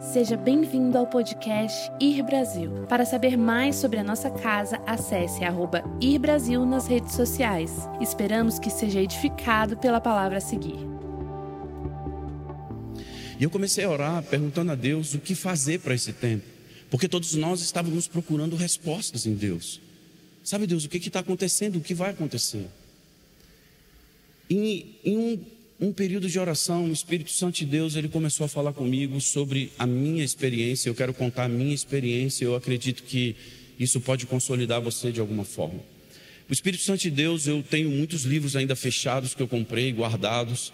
Seja bem-vindo ao podcast Ir Brasil. Para saber mais sobre a nossa casa, acesse arroba Ir Brasil nas redes sociais. Esperamos que seja edificado pela palavra a seguir. E eu comecei a orar perguntando a Deus o que fazer para esse tempo, porque todos nós estávamos procurando respostas em Deus. Sabe, Deus, o que está acontecendo? O que vai acontecer? Em, em um um período de oração, o Espírito Santo de Deus, ele começou a falar comigo sobre a minha experiência. Eu quero contar a minha experiência. Eu acredito que isso pode consolidar você de alguma forma. O Espírito Santo de Deus, eu tenho muitos livros ainda fechados que eu comprei, guardados.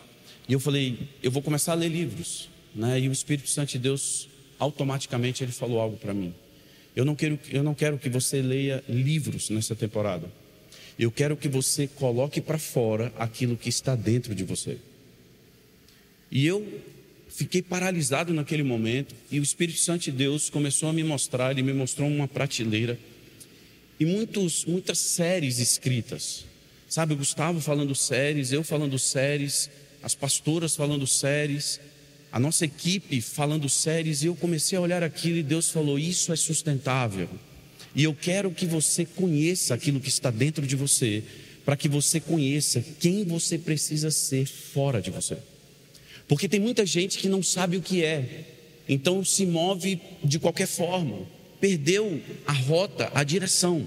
E eu falei, eu vou começar a ler livros, né? E o Espírito Santo de Deus, automaticamente, ele falou algo para mim. Eu não quero, eu não quero que você leia livros nessa temporada. Eu quero que você coloque para fora aquilo que está dentro de você. E eu fiquei paralisado naquele momento, e o Espírito Santo de Deus começou a me mostrar, ele me mostrou uma prateleira e muitos, muitas séries escritas. Sabe, o Gustavo falando séries, eu falando séries, as pastoras falando séries, a nossa equipe falando séries, e eu comecei a olhar aquilo e Deus falou: Isso é sustentável. E eu quero que você conheça aquilo que está dentro de você, para que você conheça quem você precisa ser fora de você. Porque tem muita gente que não sabe o que é, então se move de qualquer forma, perdeu a rota, a direção.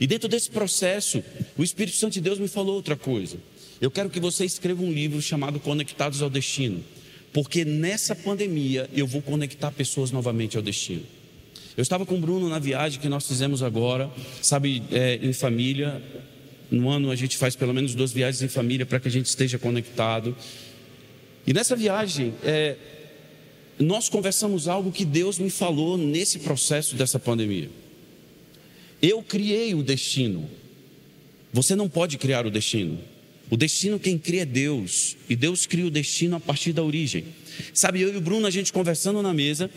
E dentro desse processo, o Espírito Santo de Deus me falou outra coisa. Eu quero que você escreva um livro chamado Conectados ao Destino, porque nessa pandemia eu vou conectar pessoas novamente ao destino. Eu estava com o Bruno na viagem que nós fizemos agora, sabe, é, em família. No ano a gente faz pelo menos duas viagens em família para que a gente esteja conectado. E nessa viagem, é, nós conversamos algo que Deus me falou nesse processo dessa pandemia. Eu criei o destino. Você não pode criar o destino. O destino quem cria é Deus. E Deus cria o destino a partir da origem. Sabe, eu e o Bruno, a gente conversando na mesa,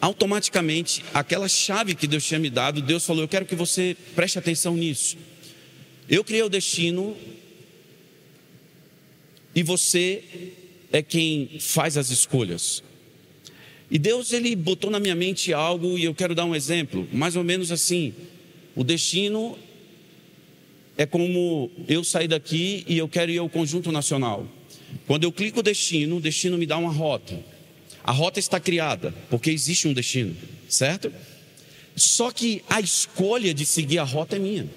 automaticamente, aquela chave que Deus tinha me dado, Deus falou: Eu quero que você preste atenção nisso. Eu criei o destino e você é quem faz as escolhas. E Deus ele botou na minha mente algo e eu quero dar um exemplo, mais ou menos assim. O destino é como eu sair daqui e eu quero ir ao conjunto nacional. Quando eu clico destino, o destino me dá uma rota. A rota está criada, porque existe um destino, certo? Só que a escolha de seguir a rota é minha.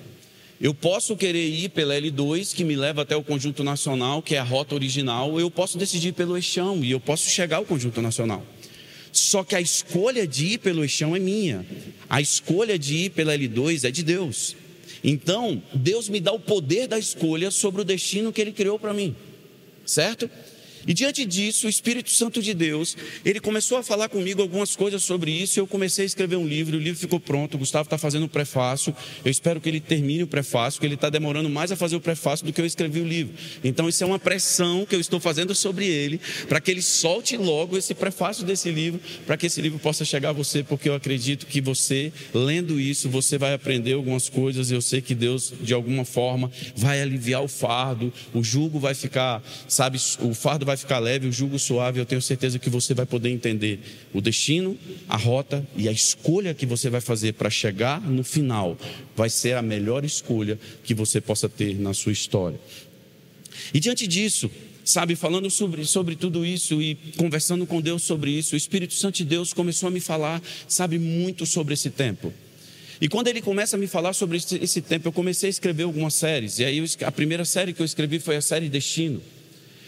Eu posso querer ir pela L2, que me leva até o Conjunto Nacional, que é a rota original, ou eu posso decidir pelo Eixão e eu posso chegar ao Conjunto Nacional. Só que a escolha de ir pelo Eixão é minha, a escolha de ir pela L2 é de Deus. Então, Deus me dá o poder da escolha sobre o destino que Ele criou para mim, certo? E diante disso, o Espírito Santo de Deus, ele começou a falar comigo algumas coisas sobre isso. Eu comecei a escrever um livro, o livro ficou pronto. O Gustavo está fazendo o prefácio. Eu espero que ele termine o prefácio, que ele está demorando mais a fazer o prefácio do que eu escrevi o livro. Então, isso é uma pressão que eu estou fazendo sobre ele, para que ele solte logo esse prefácio desse livro, para que esse livro possa chegar a você, porque eu acredito que você, lendo isso, você vai aprender algumas coisas. Eu sei que Deus, de alguma forma, vai aliviar o fardo, o jugo vai ficar, sabe, o fardo vai vai ficar leve, o jugo suave, eu tenho certeza que você vai poder entender o destino, a rota e a escolha que você vai fazer para chegar no final. Vai ser a melhor escolha que você possa ter na sua história. E diante disso, sabe, falando sobre, sobre tudo isso e conversando com Deus sobre isso, o Espírito Santo de Deus começou a me falar, sabe, muito sobre esse tempo. E quando ele começa a me falar sobre esse, esse tempo, eu comecei a escrever algumas séries. E aí a primeira série que eu escrevi foi a série Destino.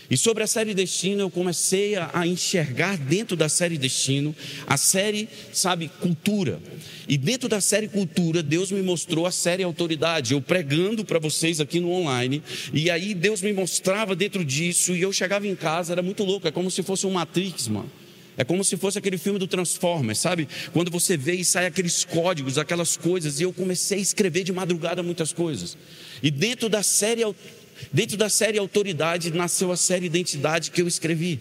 E sobre a série Destino, eu comecei a, enxergar dentro da série Destino a série, sabe, Cultura. E dentro da série Cultura, Deus me mostrou a série Autoridade. Eu pregando para vocês aqui no online. E aí Deus me mostrava dentro disso. E eu chegava em casa, era muito louco. É como se fosse um Matrix, mano. É como se fosse aquele filme do Transformers, sabe? Quando você vê e sai aqueles códigos, aquelas coisas. E eu comecei a escrever de madrugada muitas coisas. E dentro da série Dentro da série Autoridade nasceu a série Identidade que eu escrevi.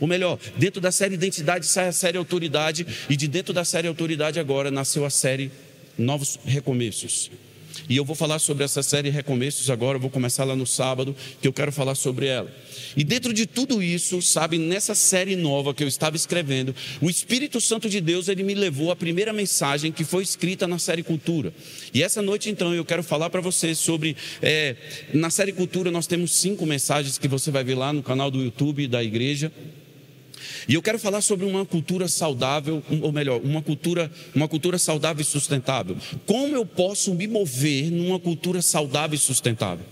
Ou melhor, dentro da série Identidade sai a série Autoridade, e de dentro da série Autoridade agora nasceu a série Novos Recomeços. E eu vou falar sobre essa série Recomeços agora, eu vou começar lá no sábado, que eu quero falar sobre ela. E dentro de tudo isso, sabe, nessa série nova que eu estava escrevendo, o Espírito Santo de Deus, ele me levou à primeira mensagem que foi escrita na série Cultura. E essa noite, então, eu quero falar para você sobre. É, na série Cultura, nós temos cinco mensagens que você vai ver lá no canal do YouTube da igreja. E eu quero falar sobre uma cultura saudável, ou melhor, uma cultura, uma cultura saudável e sustentável. Como eu posso me mover numa cultura saudável e sustentável?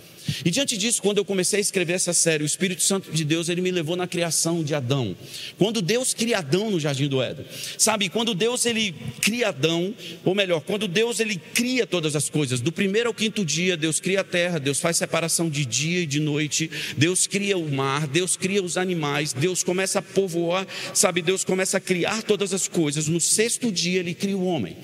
E diante disso, quando eu comecei a escrever essa série, o Espírito Santo de Deus, ele me levou na criação de Adão. Quando Deus cria Adão no jardim do Éden. Sabe, quando Deus ele cria Adão, ou melhor, quando Deus ele cria todas as coisas, do primeiro ao quinto dia, Deus cria a terra, Deus faz separação de dia e de noite, Deus cria o mar, Deus cria os animais, Deus começa a povoar, sabe, Deus começa a criar todas as coisas. No sexto dia ele cria o homem.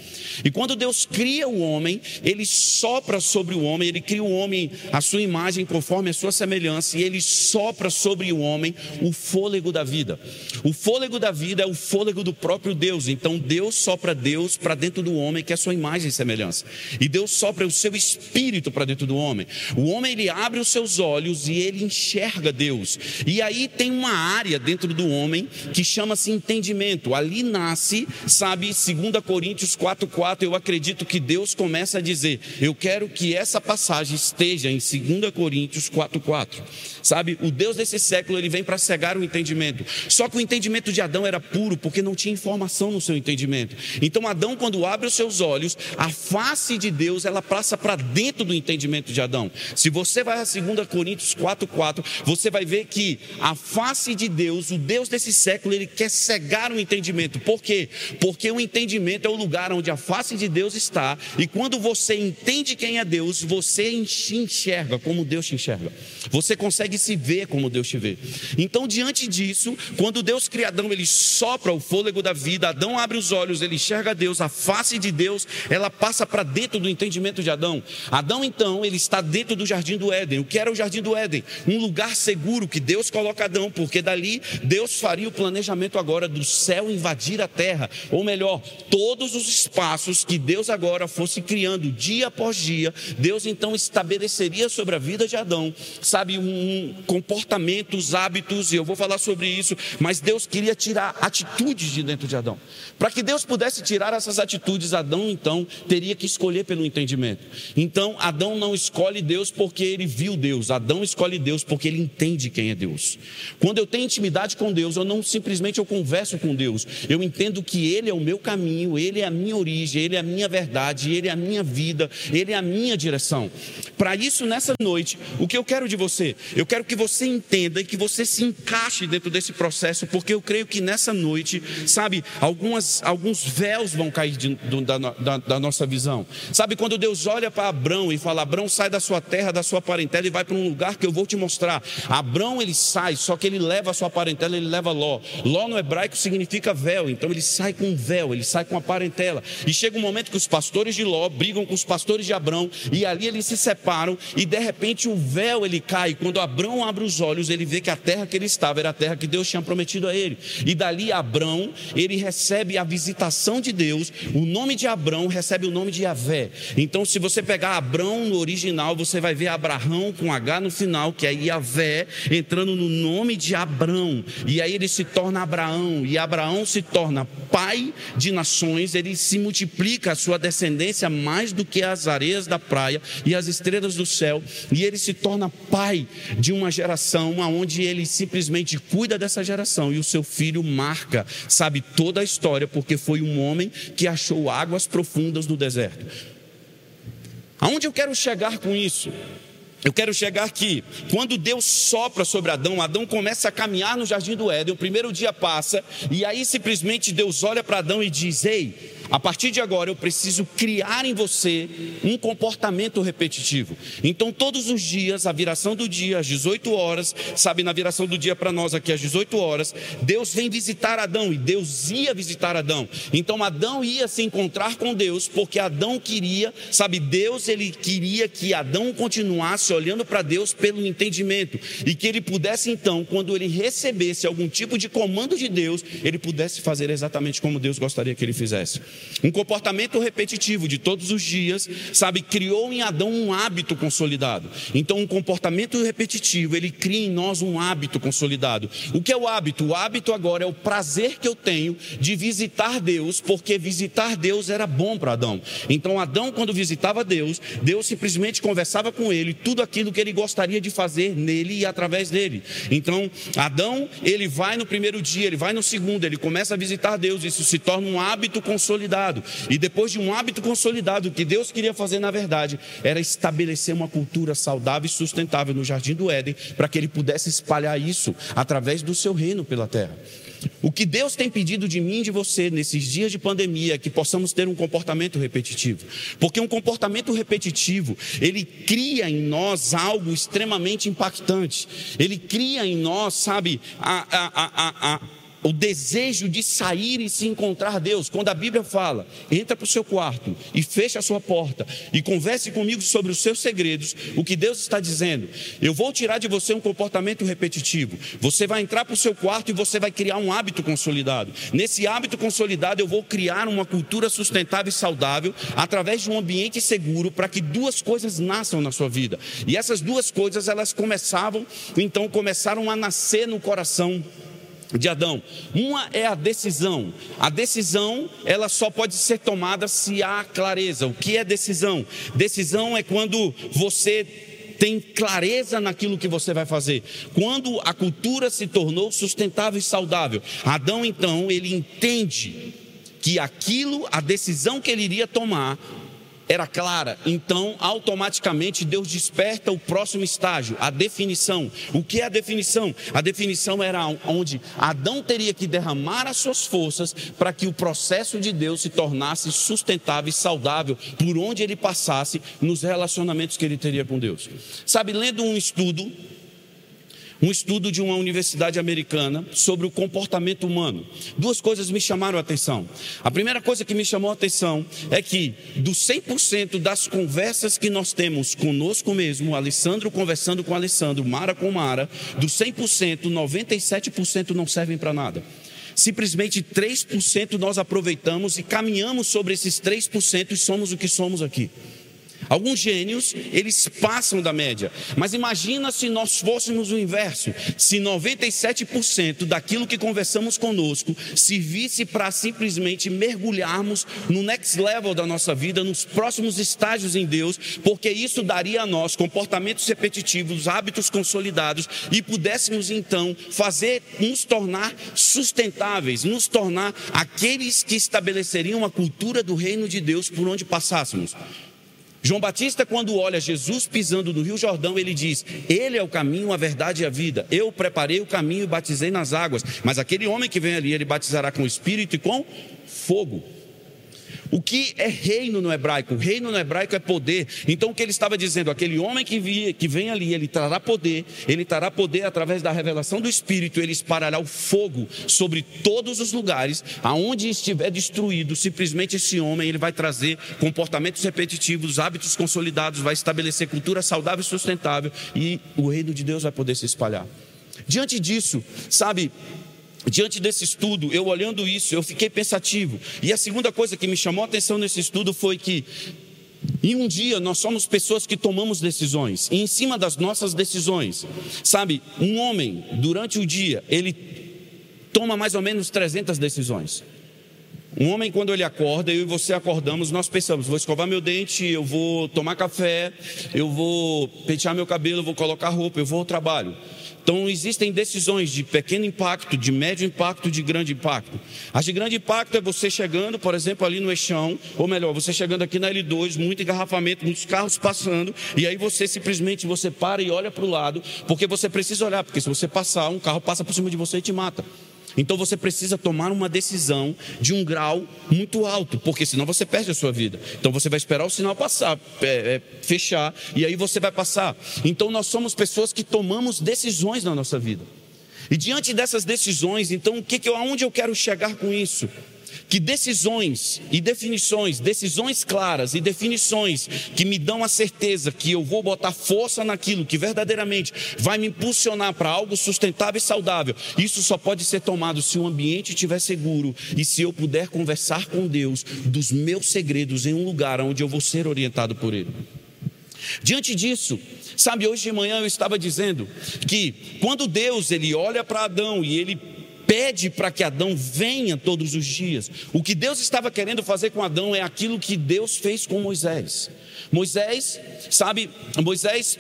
E quando Deus cria o homem, ele sopra sobre o homem, ele cria o homem a sua imagem conforme a sua semelhança, e ele sopra sobre o homem o fôlego da vida. O fôlego da vida é o fôlego do próprio Deus. Então Deus sopra Deus para dentro do homem, que é a sua imagem e semelhança. E Deus sopra o seu espírito para dentro do homem. O homem ele abre os seus olhos e ele enxerga Deus. E aí tem uma área dentro do homem que chama-se entendimento. Ali nasce, sabe, 2 Coríntios 4:4 4, eu acredito que Deus começa a dizer: Eu quero que essa passagem esteja em 2 Coríntios 4,4. Sabe, o Deus desse século ele vem para cegar o entendimento. Só que o entendimento de Adão era puro, porque não tinha informação no seu entendimento. Então, Adão, quando abre os seus olhos, a face de Deus ela passa para dentro do entendimento de Adão. Se você vai a 2 Coríntios 4,4, você vai ver que a face de Deus, o Deus desse século, ele quer cegar o entendimento. Por quê? Porque o entendimento é o lugar onde a face de Deus está, e quando você entende quem é Deus, você enxerga como Deus te enxerga. Você consegue se ver como Deus te vê. Então, diante disso, quando Deus cria Adão, ele sopra o fôlego da vida, Adão abre os olhos, ele enxerga Deus, a face de Deus, ela passa para dentro do entendimento de Adão. Adão, então, ele está dentro do jardim do Éden. O que era o jardim do Éden? Um lugar seguro que Deus coloca Adão, porque dali Deus faria o planejamento agora do céu invadir a terra, ou melhor, todos os espaços que Deus agora fosse criando dia após dia, Deus então estabeleceria sobre a vida de Adão, sabe, um comportamentos, hábitos, e eu vou falar sobre isso, mas Deus queria tirar atitudes de dentro de Adão. Para que Deus pudesse tirar essas atitudes, Adão então teria que escolher pelo entendimento. Então, Adão não escolhe Deus porque ele viu Deus, Adão escolhe Deus porque ele entende quem é Deus. Quando eu tenho intimidade com Deus, eu não simplesmente eu converso com Deus, eu entendo que ele é o meu caminho, ele é a minha origem, ele é a minha verdade, Ele é a minha vida, Ele é a minha direção. Para isso, nessa noite, o que eu quero de você? Eu quero que você entenda e que você se encaixe dentro desse processo, porque eu creio que nessa noite, sabe, algumas, alguns véus vão cair de, da, da, da, nossa visão. Sabe, quando Deus olha para Abraão e fala: Abraão, sai da sua terra, da sua parentela e vai para um lugar que eu vou te mostrar. Abraão, ele sai, só que ele leva a sua parentela, ele leva Ló. Ló no hebraico significa véu, então ele sai com um véu, ele sai com a parentela. E chega um momento que os pastores de Ló brigam com os pastores de Abrão e ali eles se separam e de repente o véu ele cai. Quando Abrão abre os olhos, ele vê que a terra que ele estava era a terra que Deus tinha prometido a ele. E dali Abrão, ele recebe a visitação de Deus. O nome de Abrão recebe o nome de Yahvé. Então, se você pegar Abrão no original, você vai ver Abraão com H no final, que é Yahvé, entrando no nome de Abrão. E aí ele se torna Abraão, e Abraão se torna pai de nações, ele se multiplica a sua descendência mais do que as areias da praia e as estrelas do céu, e ele se torna pai de uma geração onde ele simplesmente cuida dessa geração e o seu filho marca, sabe, toda a história, porque foi um homem que achou águas profundas no deserto. Aonde eu quero chegar com isso? Eu quero chegar aqui. Quando Deus sopra sobre Adão, Adão começa a caminhar no jardim do Éden. O primeiro dia passa, e aí simplesmente Deus olha para Adão e diz: Ei, a partir de agora eu preciso criar em você um comportamento repetitivo. Então, todos os dias, a viração do dia, às 18 horas, sabe, na viração do dia para nós aqui, às 18 horas, Deus vem visitar Adão e Deus ia visitar Adão. Então, Adão ia se encontrar com Deus, porque Adão queria, sabe, Deus, ele queria que Adão continuasse olhando para Deus pelo entendimento e que ele pudesse, então, quando ele recebesse algum tipo de comando de Deus, ele pudesse fazer exatamente como Deus gostaria que ele fizesse. Um comportamento repetitivo de todos os dias, sabe, criou em Adão um hábito consolidado. Então, um comportamento repetitivo, ele cria em nós um hábito consolidado. O que é o hábito? O hábito agora é o prazer que eu tenho de visitar Deus, porque visitar Deus era bom para Adão. Então, Adão, quando visitava Deus, Deus simplesmente conversava com ele tudo aquilo que ele gostaria de fazer nele e através dele. Então, Adão, ele vai no primeiro dia, ele vai no segundo, ele começa a visitar Deus, isso se torna um hábito consolidado. E depois de um hábito consolidado, o que Deus queria fazer na verdade era estabelecer uma cultura saudável e sustentável no jardim do Éden, para que ele pudesse espalhar isso através do seu reino pela terra. O que Deus tem pedido de mim e de você nesses dias de pandemia é que possamos ter um comportamento repetitivo. Porque um comportamento repetitivo, ele cria em nós algo extremamente impactante. Ele cria em nós, sabe, a, a, a, a o desejo de sair e se encontrar Deus. Quando a Bíblia fala, entra para o seu quarto e fecha a sua porta e converse comigo sobre os seus segredos, o que Deus está dizendo? Eu vou tirar de você um comportamento repetitivo. Você vai entrar para o seu quarto e você vai criar um hábito consolidado. Nesse hábito consolidado, eu vou criar uma cultura sustentável e saudável através de um ambiente seguro para que duas coisas nasçam na sua vida. E essas duas coisas, elas começavam, então começaram a nascer no coração de Adão. Uma é a decisão. A decisão, ela só pode ser tomada se há clareza. O que é decisão? Decisão é quando você tem clareza naquilo que você vai fazer. Quando a cultura se tornou sustentável e saudável, Adão então, ele entende que aquilo, a decisão que ele iria tomar, era clara, então automaticamente Deus desperta o próximo estágio, a definição. O que é a definição? A definição era onde Adão teria que derramar as suas forças para que o processo de Deus se tornasse sustentável e saudável por onde ele passasse nos relacionamentos que ele teria com Deus. Sabe, lendo um estudo um estudo de uma universidade americana sobre o comportamento humano. Duas coisas me chamaram a atenção. A primeira coisa que me chamou a atenção é que, dos 100% das conversas que nós temos conosco mesmo, Alessandro conversando com Alessandro, Mara com Mara, dos 100%, 97% não servem para nada. Simplesmente 3% nós aproveitamos e caminhamos sobre esses 3% e somos o que somos aqui. Alguns gênios, eles passam da média. Mas imagina se nós fôssemos o inverso. Se 97% daquilo que conversamos conosco servisse para simplesmente mergulharmos no next level da nossa vida, nos próximos estágios em Deus, porque isso daria a nós comportamentos repetitivos, hábitos consolidados e pudéssemos então fazer nos tornar sustentáveis, nos tornar aqueles que estabeleceriam a cultura do reino de Deus por onde passássemos. João Batista, quando olha Jesus pisando no Rio Jordão, ele diz: Ele é o caminho, a verdade e a vida. Eu preparei o caminho e batizei nas águas. Mas aquele homem que vem ali, ele batizará com o Espírito e com fogo. O que é reino no hebraico? Reino no hebraico é poder. Então o que ele estava dizendo? Aquele homem que, via, que vem ali, ele trará poder, ele trará poder através da revelação do Espírito, ele espalhará o fogo sobre todos os lugares, aonde estiver destruído, simplesmente esse homem ele vai trazer comportamentos repetitivos, hábitos consolidados, vai estabelecer cultura saudável e sustentável, e o reino de Deus vai poder se espalhar. Diante disso, sabe, Diante desse estudo, eu olhando isso, eu fiquei pensativo. E a segunda coisa que me chamou a atenção nesse estudo foi que em um dia nós somos pessoas que tomamos decisões, e em cima das nossas decisões, sabe, um homem, durante o dia, ele toma mais ou menos 300 decisões. Um homem, quando ele acorda, eu e você acordamos, nós pensamos: vou escovar meu dente, eu vou tomar café, eu vou pentear meu cabelo, eu vou colocar roupa, eu vou ao trabalho. Então, existem decisões de pequeno impacto, de médio impacto, de grande impacto. As de grande impacto é você chegando, por exemplo, ali no eixão, ou melhor, você chegando aqui na L2, muito engarrafamento, muitos carros passando, e aí você simplesmente você para e olha para o lado, porque você precisa olhar, porque se você passar, um carro passa por cima de você e te mata. Então você precisa tomar uma decisão de um grau muito alto, porque senão você perde a sua vida. Então você vai esperar o sinal passar, é, é, fechar, e aí você vai passar. Então nós somos pessoas que tomamos decisões na nossa vida. E diante dessas decisões, então o que, que eu, aonde eu quero chegar com isso? Que decisões e definições, decisões claras e definições que me dão a certeza que eu vou botar força naquilo que verdadeiramente vai me impulsionar para algo sustentável e saudável, isso só pode ser tomado se o ambiente estiver seguro e se eu puder conversar com Deus dos meus segredos em um lugar onde eu vou ser orientado por Ele. Diante disso, sabe, hoje de manhã eu estava dizendo que quando Deus ele olha para Adão e ele pede para que Adão venha todos os dias. O que Deus estava querendo fazer com Adão é aquilo que Deus fez com Moisés. Moisés, sabe, Moisés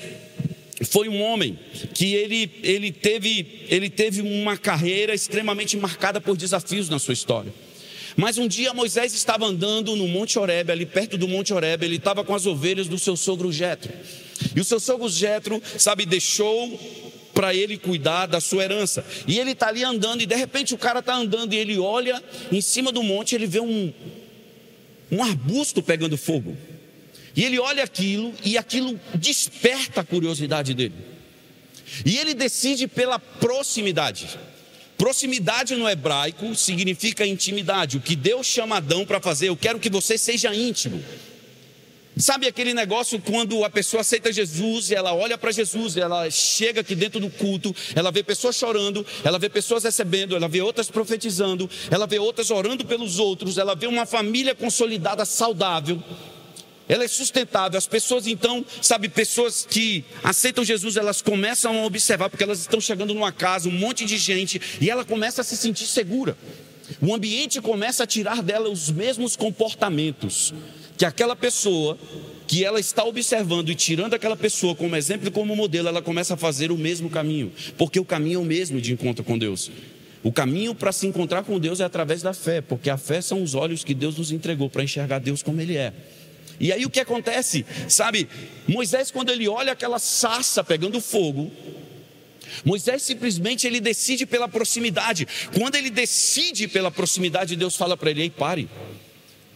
foi um homem que ele, ele, teve, ele teve uma carreira extremamente marcada por desafios na sua história. Mas um dia Moisés estava andando no Monte Horebe, ali perto do Monte Horebe, ele estava com as ovelhas do seu sogro Jetro. E o seu sogro Jetro, sabe, deixou para ele cuidar da sua herança. E ele está ali andando, e de repente o cara está andando e ele olha em cima do monte, ele vê um, um arbusto pegando fogo. E ele olha aquilo e aquilo desperta a curiosidade dele. E ele decide pela proximidade. Proximidade no hebraico significa intimidade. O que Deus chama Adão para fazer, eu quero que você seja íntimo. Sabe aquele negócio quando a pessoa aceita Jesus ela olha para Jesus, ela chega aqui dentro do culto, ela vê pessoas chorando, ela vê pessoas recebendo, ela vê outras profetizando, ela vê outras orando pelos outros, ela vê uma família consolidada, saudável. Ela é sustentável. As pessoas então, sabe, pessoas que aceitam Jesus, elas começam a observar porque elas estão chegando numa casa, um monte de gente, e ela começa a se sentir segura. O ambiente começa a tirar dela os mesmos comportamentos que aquela pessoa que ela está observando e tirando aquela pessoa como exemplo e como modelo, ela começa a fazer o mesmo caminho, porque o caminho é o mesmo de encontro com Deus. O caminho para se encontrar com Deus é através da fé, porque a fé são os olhos que Deus nos entregou para enxergar Deus como Ele é. E aí o que acontece? Sabe, Moisés, quando ele olha aquela sarça pegando fogo, Moisés simplesmente ele decide pela proximidade. Quando ele decide pela proximidade, Deus fala para ele: Ei, pare.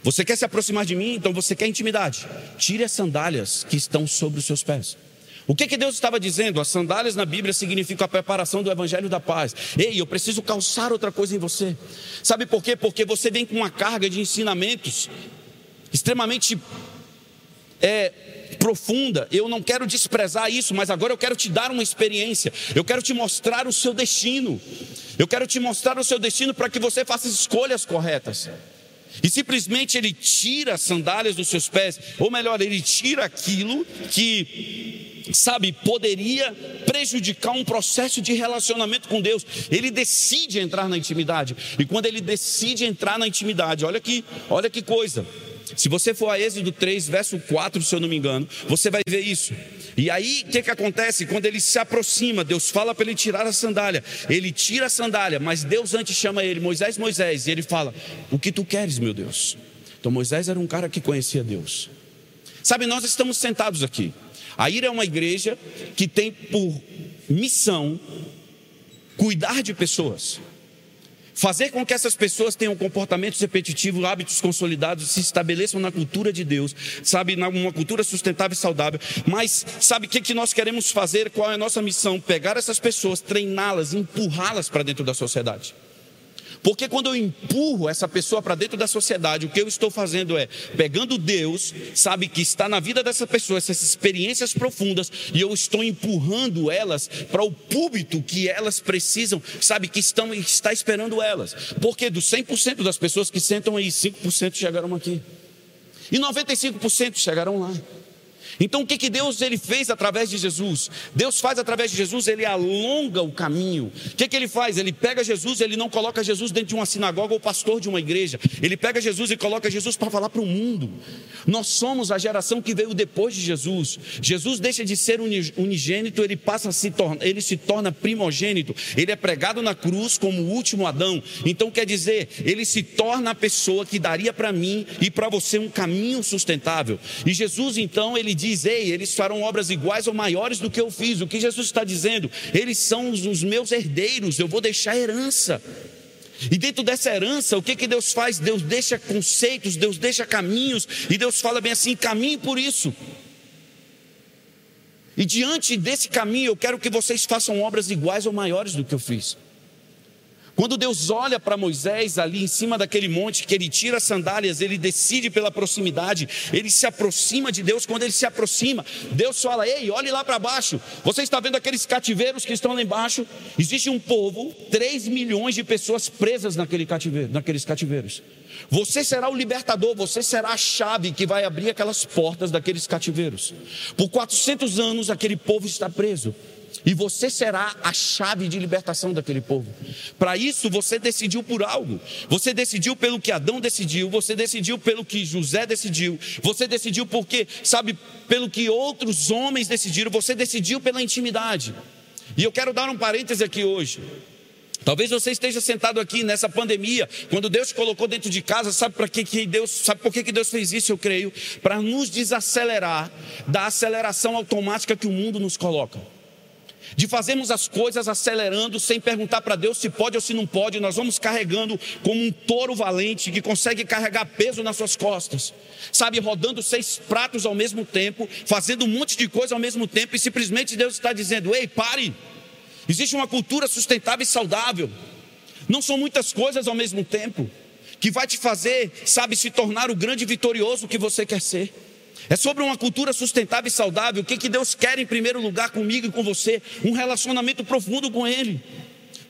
Você quer se aproximar de mim? Então você quer intimidade. Tire as sandálias que estão sobre os seus pés. O que, que Deus estava dizendo? As sandálias na Bíblia significam a preparação do Evangelho da paz. Ei, eu preciso calçar outra coisa em você. Sabe por quê? Porque você vem com uma carga de ensinamentos extremamente é, profunda. Eu não quero desprezar isso, mas agora eu quero te dar uma experiência. Eu quero te mostrar o seu destino. Eu quero te mostrar o seu destino para que você faça escolhas corretas. E simplesmente ele tira as sandálias dos seus pés, ou melhor, ele tira aquilo que, sabe, poderia prejudicar um processo de relacionamento com Deus. Ele decide entrar na intimidade. E quando ele decide entrar na intimidade, olha que, olha que coisa. Se você for a Êxodo 3, verso 4, se eu não me engano, você vai ver isso. E aí, o que, que acontece? Quando ele se aproxima, Deus fala para ele tirar a sandália. Ele tira a sandália, mas Deus antes chama ele, Moisés, Moisés, e ele fala: O que tu queres, meu Deus? Então Moisés era um cara que conhecia Deus. Sabe, nós estamos sentados aqui. A IRA é uma igreja que tem por missão cuidar de pessoas. Fazer com que essas pessoas tenham comportamentos repetitivos, hábitos consolidados, se estabeleçam na cultura de Deus, sabe, numa cultura sustentável e saudável. Mas sabe o que, que nós queremos fazer? Qual é a nossa missão? Pegar essas pessoas, treiná-las, empurrá-las para dentro da sociedade. Porque quando eu empurro essa pessoa para dentro da sociedade, o que eu estou fazendo é pegando Deus, sabe, que está na vida dessa pessoa, essas experiências profundas, e eu estou empurrando elas para o púlpito que elas precisam, sabe, que estão, está esperando elas. Porque dos 100% das pessoas que sentam aí, 5% chegaram aqui. E 95% chegaram lá. Então o que, que Deus ele fez através de Jesus? Deus faz através de Jesus, ele alonga o caminho. O que, que ele faz? Ele pega Jesus, ele não coloca Jesus dentro de uma sinagoga ou pastor de uma igreja. Ele pega Jesus e coloca Jesus para falar para o mundo. Nós somos a geração que veio depois de Jesus. Jesus deixa de ser unigênito, ele passa a se tornar, ele se torna primogênito. Ele é pregado na cruz como o último Adão. Então quer dizer, ele se torna a pessoa que daria para mim e para você um caminho sustentável. E Jesus então ele diz diz: Ei, eles farão obras iguais ou maiores do que eu fiz. O que Jesus está dizendo? Eles são os meus herdeiros, eu vou deixar herança. E dentro dessa herança, o que, que Deus faz? Deus deixa conceitos, Deus deixa caminhos, e Deus fala bem assim: caminhe por isso. E diante desse caminho, eu quero que vocês façam obras iguais ou maiores do que eu fiz. Quando Deus olha para Moisés ali em cima daquele monte, que ele tira as sandálias, ele decide pela proximidade, ele se aproxima de Deus. Quando ele se aproxima, Deus fala: Ei, olhe lá para baixo. Você está vendo aqueles cativeiros que estão lá embaixo? Existe um povo, 3 milhões de pessoas presas naquele cativeiro, naqueles cativeiros. Você será o libertador, você será a chave que vai abrir aquelas portas daqueles cativeiros. Por 400 anos aquele povo está preso. E você será a chave de libertação daquele povo. Para isso você decidiu por algo. Você decidiu pelo que Adão decidiu, você decidiu pelo que José decidiu, você decidiu porque, sabe, pelo que outros homens decidiram, você decidiu pela intimidade. E eu quero dar um parêntese aqui hoje. Talvez você esteja sentado aqui nessa pandemia, quando Deus colocou dentro de casa, sabe para que, que Deus, sabe por que, que Deus fez isso, eu creio? Para nos desacelerar da aceleração automática que o mundo nos coloca. De fazermos as coisas acelerando, sem perguntar para Deus se pode ou se não pode, nós vamos carregando como um touro valente que consegue carregar peso nas suas costas, sabe, rodando seis pratos ao mesmo tempo, fazendo um monte de coisa ao mesmo tempo, e simplesmente Deus está dizendo: ei, pare, Existe uma cultura sustentável e saudável. Não são muitas coisas ao mesmo tempo que vai te fazer, sabe, se tornar o grande vitorioso que você quer ser. É sobre uma cultura sustentável e saudável. O que, que Deus quer em primeiro lugar comigo e com você? Um relacionamento profundo com Ele.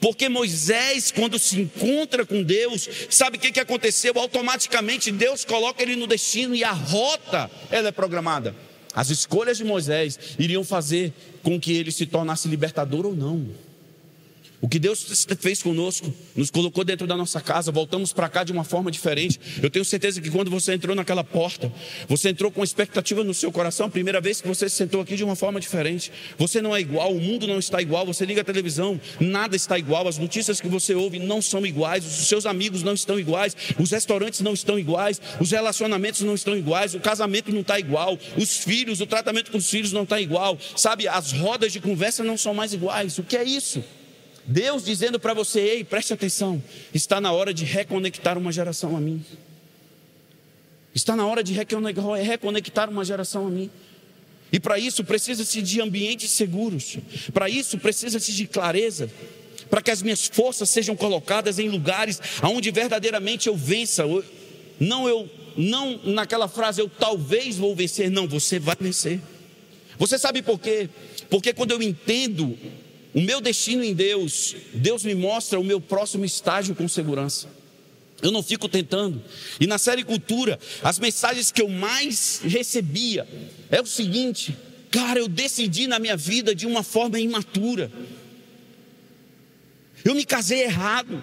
Porque Moisés, quando se encontra com Deus, sabe o que, que aconteceu? Automaticamente Deus coloca ele no destino e a rota ela é programada. As escolhas de Moisés iriam fazer com que ele se tornasse libertador ou não. O que Deus fez conosco, nos colocou dentro da nossa casa, voltamos para cá de uma forma diferente. Eu tenho certeza que quando você entrou naquela porta, você entrou com expectativa no seu coração, a primeira vez que você se sentou aqui de uma forma diferente. Você não é igual, o mundo não está igual, você liga a televisão, nada está igual, as notícias que você ouve não são iguais, os seus amigos não estão iguais, os restaurantes não estão iguais, os relacionamentos não estão iguais, o casamento não está igual, os filhos, o tratamento com os filhos não está igual, sabe, as rodas de conversa não são mais iguais. O que é isso? Deus dizendo para você: ei, preste atenção, está na hora de reconectar uma geração a mim. Está na hora de reconectar uma geração a mim. E para isso precisa-se de ambientes seguros, para isso precisa-se de clareza, para que as minhas forças sejam colocadas em lugares onde verdadeiramente eu vença. Não eu, não naquela frase eu talvez vou vencer, não, você vai vencer. Você sabe por quê? Porque quando eu entendo o meu destino em Deus, Deus me mostra o meu próximo estágio com segurança. Eu não fico tentando. E na série Cultura, as mensagens que eu mais recebia é o seguinte: cara, eu decidi na minha vida de uma forma imatura. Eu me casei errado.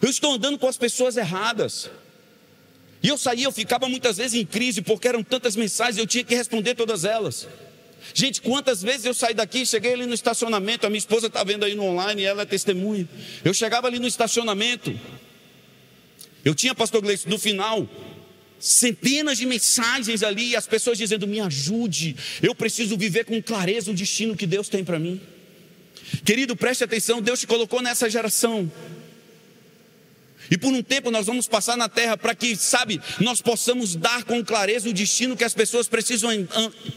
Eu estou andando com as pessoas erradas. E eu saía, eu ficava muitas vezes em crise, porque eram tantas mensagens, eu tinha que responder todas elas. Gente, quantas vezes eu saí daqui, cheguei ali no estacionamento, a minha esposa está vendo aí no online, ela é testemunha. Eu chegava ali no estacionamento, eu tinha, pastor Gleice, no final, centenas de mensagens ali, as pessoas dizendo: me ajude, eu preciso viver com clareza o destino que Deus tem para mim. Querido, preste atenção, Deus te colocou nessa geração e por um tempo nós vamos passar na terra para que, sabe, nós possamos dar com clareza o destino que as pessoas precisam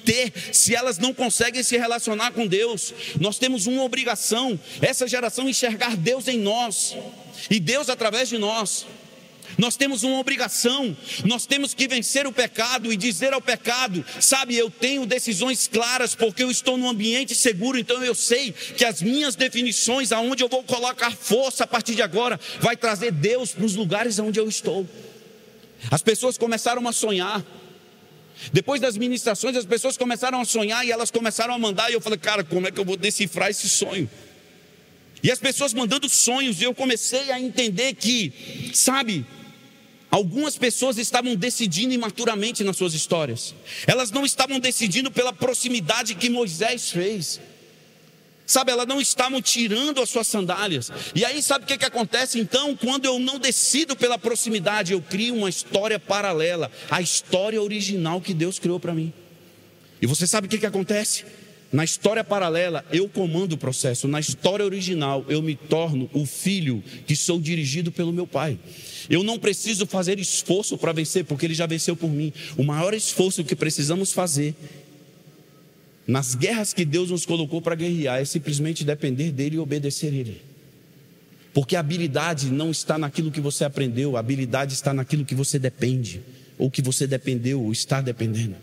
ter se elas não conseguem se relacionar com Deus. Nós temos uma obrigação, essa geração enxergar Deus em nós e Deus através de nós. Nós temos uma obrigação, nós temos que vencer o pecado e dizer ao pecado: sabe, eu tenho decisões claras porque eu estou num ambiente seguro, então eu sei que as minhas definições, aonde eu vou colocar força a partir de agora, vai trazer Deus para os lugares onde eu estou. As pessoas começaram a sonhar. Depois das ministrações, as pessoas começaram a sonhar e elas começaram a mandar, e eu falei, cara, como é que eu vou decifrar esse sonho? E as pessoas mandando sonhos, e eu comecei a entender que, sabe, Algumas pessoas estavam decidindo imaturamente nas suas histórias. Elas não estavam decidindo pela proximidade que Moisés fez. Sabe, elas não estavam tirando as suas sandálias. E aí, sabe o que, que acontece? Então, quando eu não decido pela proximidade, eu crio uma história paralela à história original que Deus criou para mim. E você sabe o que, que acontece? Na história paralela, eu comando o processo. Na história original, eu me torno o filho que sou dirigido pelo meu pai. Eu não preciso fazer esforço para vencer, porque ele já venceu por mim. O maior esforço que precisamos fazer nas guerras que Deus nos colocou para guerrear é simplesmente depender dele e obedecer ele. Porque a habilidade não está naquilo que você aprendeu, a habilidade está naquilo que você depende, ou que você dependeu, ou está dependendo.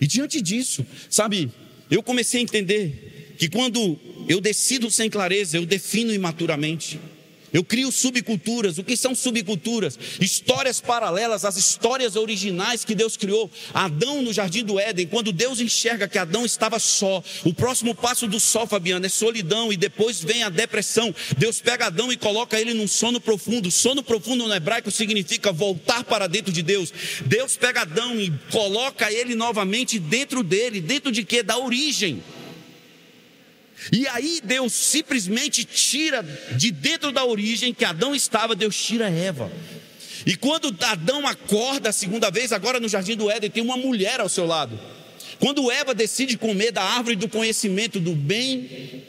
E diante disso, sabe, eu comecei a entender que quando eu decido sem clareza, eu defino imaturamente. Eu crio subculturas. O que são subculturas? Histórias paralelas às histórias originais que Deus criou. Adão no jardim do Éden, quando Deus enxerga que Adão estava só, o próximo passo do sol, Fabiano, é solidão e depois vem a depressão. Deus pega Adão e coloca ele num sono profundo. Sono profundo no hebraico significa voltar para dentro de Deus. Deus pega Adão e coloca ele novamente dentro dele. Dentro de quê? Da origem. E aí Deus simplesmente tira de dentro da origem que Adão estava, Deus tira Eva. E quando Adão acorda a segunda vez, agora no jardim do Éden, tem uma mulher ao seu lado. Quando Eva decide comer da árvore do conhecimento do bem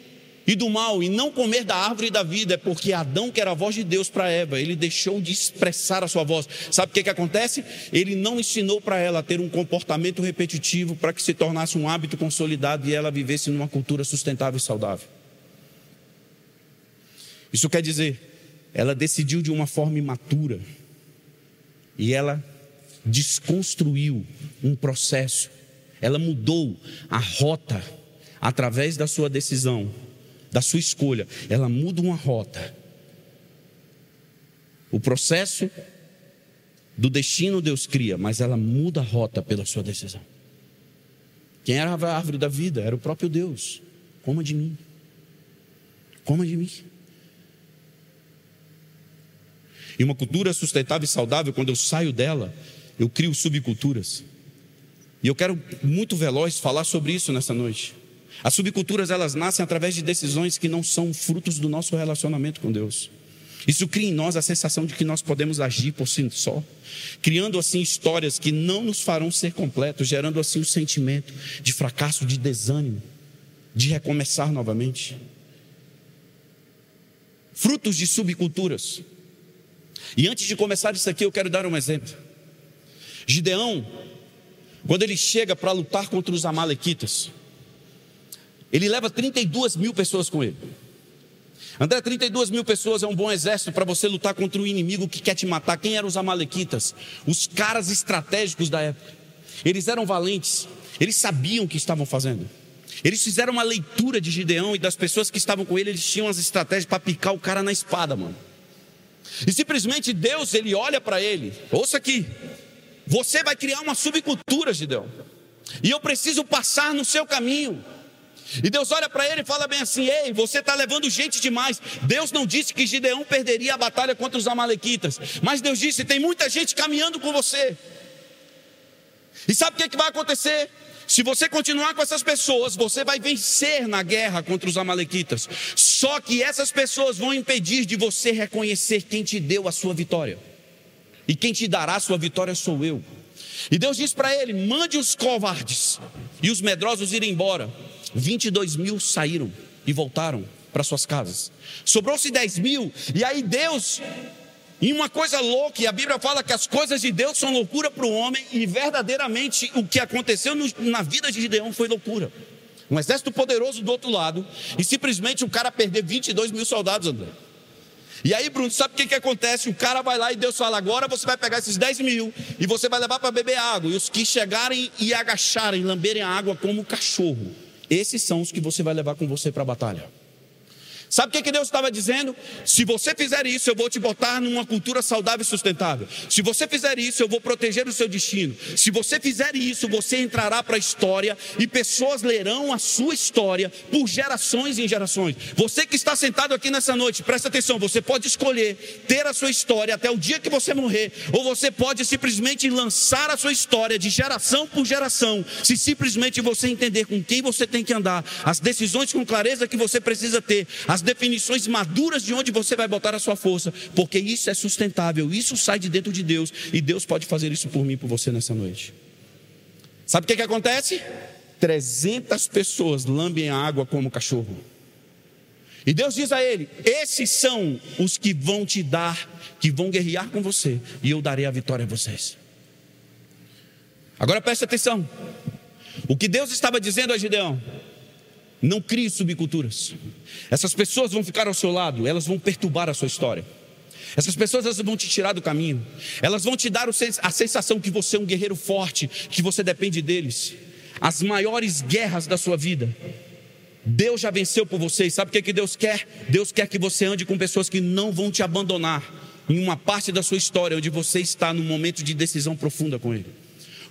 e do mal e não comer da árvore da vida, é porque Adão, que era a voz de Deus para Eva, ele deixou de expressar a sua voz. Sabe o que, que acontece? Ele não ensinou para ela ter um comportamento repetitivo para que se tornasse um hábito consolidado e ela vivesse numa cultura sustentável e saudável. Isso quer dizer, ela decidiu de uma forma imatura e ela desconstruiu um processo, ela mudou a rota através da sua decisão da sua escolha, ela muda uma rota. O processo do destino Deus cria, mas ela muda a rota pela sua decisão. Quem era a árvore da vida? Era o próprio Deus. Coma de mim. Coma de mim. E uma cultura sustentável e saudável, quando eu saio dela, eu crio subculturas. E eu quero muito veloz falar sobre isso nessa noite. As subculturas elas nascem através de decisões que não são frutos do nosso relacionamento com Deus. Isso cria em nós a sensação de que nós podemos agir por si só, criando assim histórias que não nos farão ser completos, gerando assim o um sentimento de fracasso, de desânimo, de recomeçar novamente. Frutos de subculturas. E antes de começar isso aqui, eu quero dar um exemplo. Gideão, quando ele chega para lutar contra os Amalequitas, ele leva 32 mil pessoas com ele. André, 32 mil pessoas é um bom exército para você lutar contra o inimigo que quer te matar. Quem eram os Amalequitas? Os caras estratégicos da época. Eles eram valentes, eles sabiam o que estavam fazendo. Eles fizeram uma leitura de Gideão e das pessoas que estavam com ele, eles tinham as estratégias para picar o cara na espada, mano. E simplesmente Deus, ele olha para ele, ouça aqui, você vai criar uma subcultura, Gideão, e eu preciso passar no seu caminho. E Deus olha para ele e fala bem assim: Ei, você está levando gente demais. Deus não disse que Gideão perderia a batalha contra os Amalequitas, mas Deus disse: tem muita gente caminhando com você. E sabe o que, é que vai acontecer? Se você continuar com essas pessoas, você vai vencer na guerra contra os Amalequitas. Só que essas pessoas vão impedir de você reconhecer quem te deu a sua vitória. E quem te dará a sua vitória sou eu. E Deus diz para ele: mande os covardes e os medrosos irem embora 22 mil saíram e voltaram para suas casas. Sobrou-se 10 mil, e aí Deus, em uma coisa louca, e a Bíblia fala que as coisas de Deus são loucura para o homem, e verdadeiramente o que aconteceu no, na vida de Gideão foi loucura. Um exército poderoso do outro lado, e simplesmente o cara perder 22 mil soldados, André. E aí, Bruno, sabe o que, que acontece? O cara vai lá e Deus fala: agora você vai pegar esses 10 mil e você vai levar para beber água. E os que chegarem e agacharem, lamberem a água como cachorro, esses são os que você vai levar com você para a batalha. Sabe o que, que Deus estava dizendo? Se você fizer isso, eu vou te botar numa cultura saudável e sustentável. Se você fizer isso, eu vou proteger o seu destino. Se você fizer isso, você entrará para a história e pessoas lerão a sua história por gerações em gerações. Você que está sentado aqui nessa noite, presta atenção: você pode escolher ter a sua história até o dia que você morrer, ou você pode simplesmente lançar a sua história de geração por geração, se simplesmente você entender com quem você tem que andar, as decisões com clareza que você precisa ter, as definições maduras de onde você vai botar a sua força, porque isso é sustentável, isso sai de dentro de Deus e Deus pode fazer isso por mim por você nessa noite. Sabe o que, que acontece? 300 pessoas lambem a água como cachorro. E Deus diz a ele: Esses são os que vão te dar, que vão guerrear com você, e eu darei a vitória a vocês. Agora preste atenção. O que Deus estava dizendo a Gideão: Não crie subculturas. Essas pessoas vão ficar ao seu lado, elas vão perturbar a sua história. Essas pessoas elas vão te tirar do caminho. Elas vão te dar a sensação que você é um guerreiro forte, que você depende deles. As maiores guerras da sua vida, Deus já venceu por você. E sabe o que, que Deus quer? Deus quer que você ande com pessoas que não vão te abandonar em uma parte da sua história onde você está num momento de decisão profunda com Ele.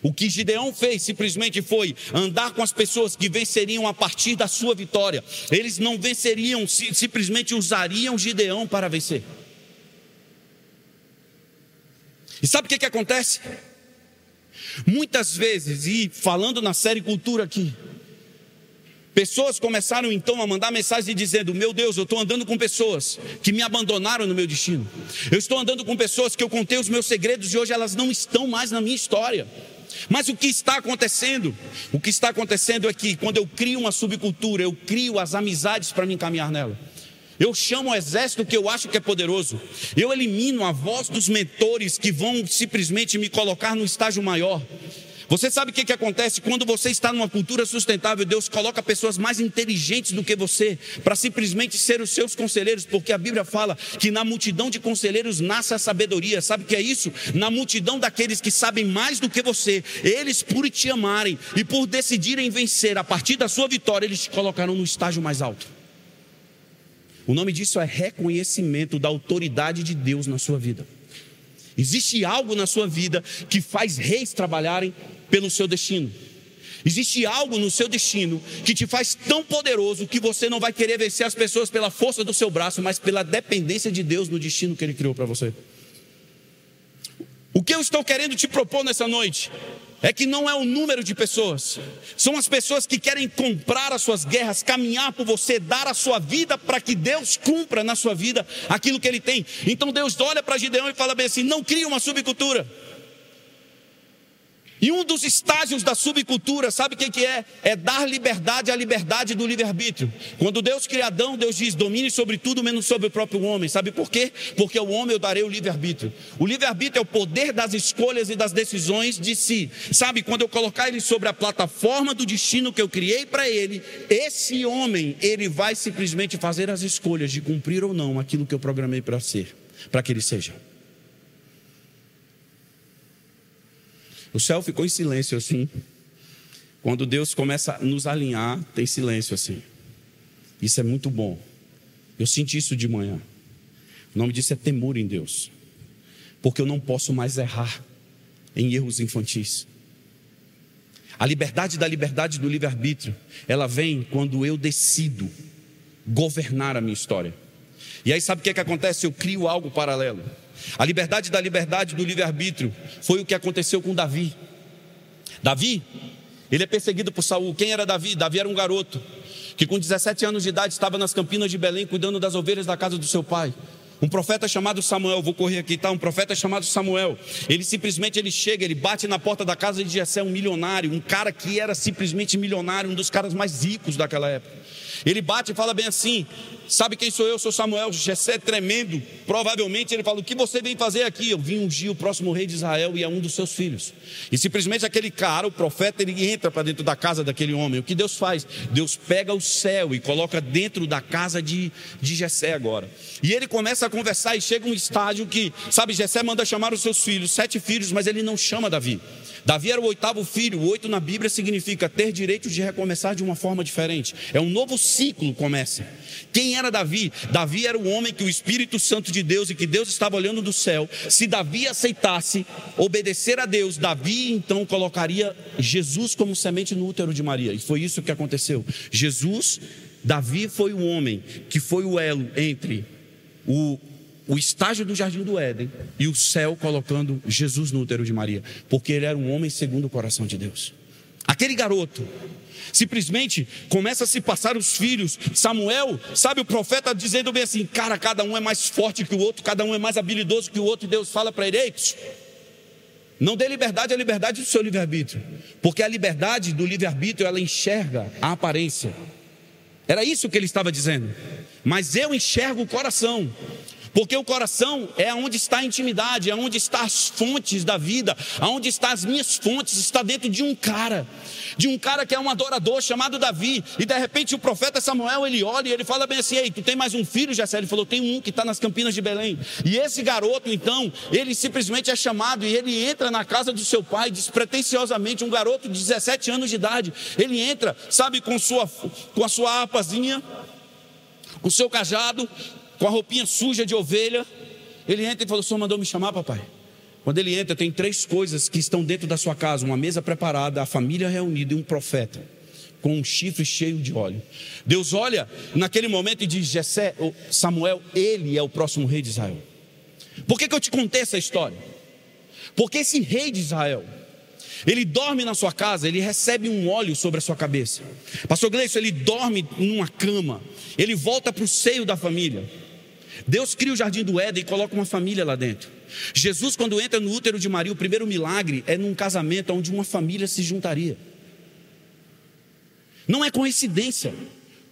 O que Gideão fez simplesmente foi andar com as pessoas que venceriam a partir da sua vitória. Eles não venceriam, simplesmente usariam Gideão para vencer. E sabe o que, que acontece? Muitas vezes, e falando na série Cultura aqui, pessoas começaram então a mandar mensagem dizendo: Meu Deus, eu estou andando com pessoas que me abandonaram no meu destino. Eu estou andando com pessoas que eu contei os meus segredos e hoje elas não estão mais na minha história. Mas o que está acontecendo? O que está acontecendo é que quando eu crio uma subcultura, eu crio as amizades para me encaminhar nela. Eu chamo o exército que eu acho que é poderoso. Eu elimino a voz dos mentores que vão simplesmente me colocar no estágio maior. Você sabe o que, que acontece quando você está numa cultura sustentável? Deus coloca pessoas mais inteligentes do que você para simplesmente ser os seus conselheiros, porque a Bíblia fala que na multidão de conselheiros nasce a sabedoria. Sabe o que é isso? Na multidão daqueles que sabem mais do que você, eles por te amarem e por decidirem vencer a partir da sua vitória, eles te colocarão no estágio mais alto. O nome disso é reconhecimento da autoridade de Deus na sua vida. Existe algo na sua vida que faz reis trabalharem pelo seu destino. Existe algo no seu destino que te faz tão poderoso que você não vai querer vencer as pessoas pela força do seu braço, mas pela dependência de Deus no destino que Ele criou para você. O que eu estou querendo te propor nessa noite é que não é o número de pessoas, são as pessoas que querem comprar as suas guerras, caminhar por você, dar a sua vida para que Deus cumpra na sua vida aquilo que Ele tem. Então Deus olha para Gideão e fala bem assim: não cria uma subcultura. E um dos estágios da subcultura, sabe o que, é? É dar liberdade à liberdade do livre-arbítrio. Quando Deus cria Adão, Deus diz: domine sobre tudo, menos sobre o próprio homem. Sabe por quê? Porque ao homem eu darei o livre-arbítrio. O livre-arbítrio é o poder das escolhas e das decisões de si. Sabe, quando eu colocar ele sobre a plataforma do destino que eu criei para ele, esse homem, ele vai simplesmente fazer as escolhas de cumprir ou não aquilo que eu programei para ser, para que ele seja. O céu ficou em silêncio assim. Quando Deus começa a nos alinhar, tem silêncio assim. Isso é muito bom. Eu senti isso de manhã. O nome disso é temor em Deus. Porque eu não posso mais errar em erros infantis. A liberdade da liberdade do livre-arbítrio, ela vem quando eu decido governar a minha história. E aí sabe o que, é que acontece? Eu crio algo paralelo. A liberdade da liberdade do livre-arbítrio foi o que aconteceu com Davi. Davi, ele é perseguido por Saul. Quem era Davi? Davi era um garoto que com 17 anos de idade estava nas campinas de Belém cuidando das ovelhas da casa do seu pai. Um profeta chamado Samuel, vou correr aqui, tá? Um profeta chamado Samuel. Ele simplesmente ele chega, ele bate na porta da casa de Jessé, um milionário, um cara que era simplesmente milionário, um dos caras mais ricos daquela época. Ele bate e fala bem assim: Sabe quem sou eu? Sou Samuel, Jessé tremendo. Provavelmente ele fala: O que você vem fazer aqui? Eu vim ungir o próximo rei de Israel e é um dos seus filhos. E simplesmente aquele cara, o profeta, ele entra para dentro da casa daquele homem. O que Deus faz? Deus pega o céu e coloca dentro da casa de, de Jessé agora. E ele começa a conversar e chega um estágio que, sabe, Jessé manda chamar os seus filhos, sete filhos, mas ele não chama Davi. Davi era o oitavo filho, o oito na Bíblia significa ter direito de recomeçar de uma forma diferente. É um novo ciclo começa. Quem era Davi? Davi era o homem que o Espírito Santo de Deus e que Deus estava olhando do céu. Se Davi aceitasse obedecer a Deus, Davi então colocaria Jesus como semente no útero de Maria. E foi isso que aconteceu. Jesus, Davi foi o homem que foi o elo entre o o estágio do jardim do Éden e o céu colocando Jesus no útero de Maria, porque ele era um homem segundo o coração de Deus. Aquele garoto simplesmente começa a se passar os filhos. Samuel, sabe o profeta dizendo bem assim: "Cara, cada um é mais forte que o outro, cada um é mais habilidoso que o outro", e Deus fala para ele: não dê liberdade à liberdade do seu livre-arbítrio, porque a liberdade do livre-arbítrio ela enxerga a aparência. Era isso que ele estava dizendo. Mas eu enxergo o coração. Porque o coração é onde está a intimidade, é onde estão as fontes da vida, aonde estão as minhas fontes, está dentro de um cara, de um cara que é um adorador chamado Davi. E de repente o profeta Samuel ele olha e ele fala bem assim: Ei, tu tem mais um filho, Jessé? Ele falou: Tem um que está nas campinas de Belém. E esse garoto, então, ele simplesmente é chamado e ele entra na casa do seu pai, despretensiosamente, um garoto de 17 anos de idade. Ele entra, sabe, com, sua, com a sua harpazinha, com o seu cajado, com a roupinha suja de ovelha. Ele entra e falou: O senhor mandou me chamar, papai? Quando ele entra, tem três coisas que estão dentro da sua casa: uma mesa preparada, a família reunida e um profeta com um chifre cheio de óleo. Deus olha naquele momento e diz: Jessé, Samuel, ele é o próximo rei de Israel. Por que, que eu te contei essa história? Porque esse rei de Israel, ele dorme na sua casa, ele recebe um óleo sobre a sua cabeça. Pastor Gleison, ele dorme numa cama, ele volta para o seio da família. Deus cria o jardim do Éden e coloca uma família lá dentro. Jesus, quando entra no útero de Maria, o primeiro milagre é num casamento onde uma família se juntaria. Não é coincidência.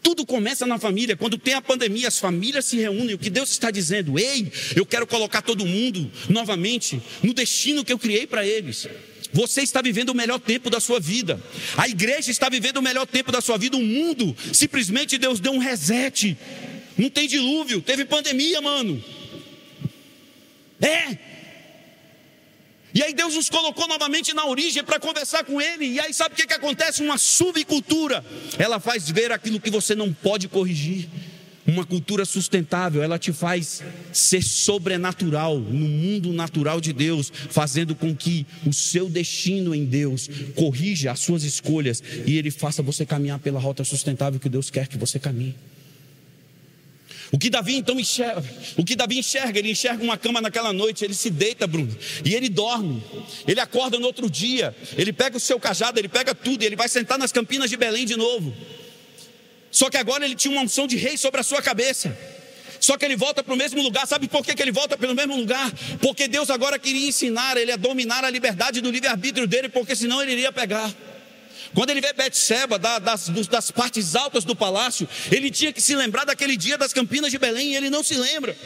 Tudo começa na família. Quando tem a pandemia, as famílias se reúnem. O que Deus está dizendo? Ei, eu quero colocar todo mundo novamente no destino que eu criei para eles. Você está vivendo o melhor tempo da sua vida. A igreja está vivendo o melhor tempo da sua vida. O mundo, simplesmente Deus deu um reset. Não tem dilúvio, teve pandemia, mano. É. E aí Deus nos colocou novamente na origem para conversar com Ele. E aí sabe o que, que acontece? Uma subcultura. Ela faz ver aquilo que você não pode corrigir. Uma cultura sustentável, ela te faz ser sobrenatural no mundo natural de Deus, fazendo com que o seu destino em Deus corrija as suas escolhas e Ele faça você caminhar pela rota sustentável que Deus quer que você caminhe. O que Davi então enxerga? O que Davi enxerga? Ele enxerga uma cama naquela noite, ele se deita, Bruno, e ele dorme. Ele acorda no outro dia, ele pega o seu cajado, ele pega tudo, e ele vai sentar nas campinas de Belém de novo. Só que agora ele tinha uma unção de rei sobre a sua cabeça. Só que ele volta para o mesmo lugar. Sabe por que, que ele volta para o mesmo lugar? Porque Deus agora queria ensinar ele a dominar a liberdade do livre-arbítrio dele, porque senão ele iria pegar. Quando ele vê Betseba, das, das partes altas do palácio, ele tinha que se lembrar daquele dia das campinas de Belém e ele não se lembra.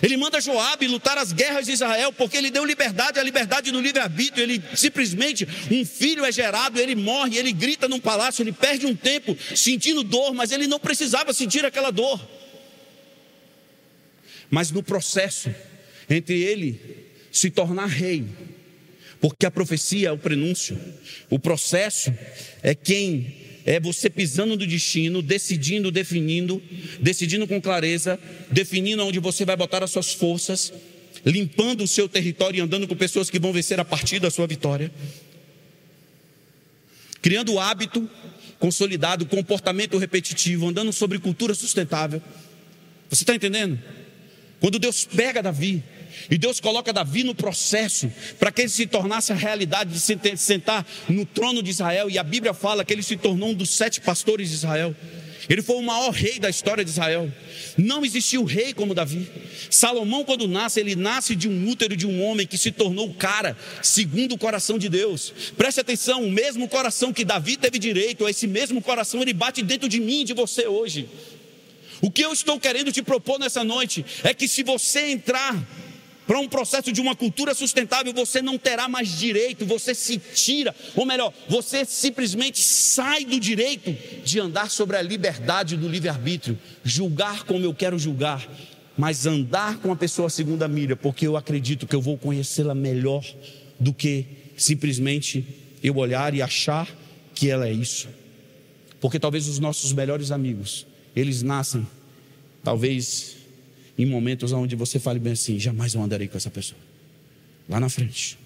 Ele manda Joabe lutar as guerras de Israel, porque ele deu liberdade, a liberdade do livre-arbítrio. Ele simplesmente, um filho é gerado, ele morre, ele grita num palácio, ele perde um tempo sentindo dor, mas ele não precisava sentir aquela dor. Mas no processo, entre ele se tornar rei porque a profecia é o prenúncio. O processo é quem é você pisando no destino, decidindo, definindo, decidindo com clareza, definindo onde você vai botar as suas forças, limpando o seu território e andando com pessoas que vão vencer a partir da sua vitória. Criando o hábito consolidado, comportamento repetitivo, andando sobre cultura sustentável. Você está entendendo? Quando Deus pega Davi, e Deus coloca Davi no processo para que ele se tornasse a realidade de se sentar no trono de Israel. E a Bíblia fala que ele se tornou um dos sete pastores de Israel. Ele foi o maior rei da história de Israel. Não existiu rei como Davi. Salomão, quando nasce, ele nasce de um útero de um homem que se tornou cara segundo o coração de Deus. Preste atenção: o mesmo coração que Davi teve direito, esse mesmo coração, ele bate dentro de mim e de você hoje. O que eu estou querendo te propor nessa noite é que se você entrar para um processo de uma cultura sustentável, você não terá mais direito, você se tira, ou melhor, você simplesmente sai do direito de andar sobre a liberdade do livre-arbítrio, julgar como eu quero julgar, mas andar com a pessoa segunda milha, porque eu acredito que eu vou conhecê-la melhor do que simplesmente eu olhar e achar que ela é isso. Porque talvez os nossos melhores amigos, eles nascem, talvez em momentos onde você fale bem assim: jamais eu andarei com essa pessoa. Lá na frente.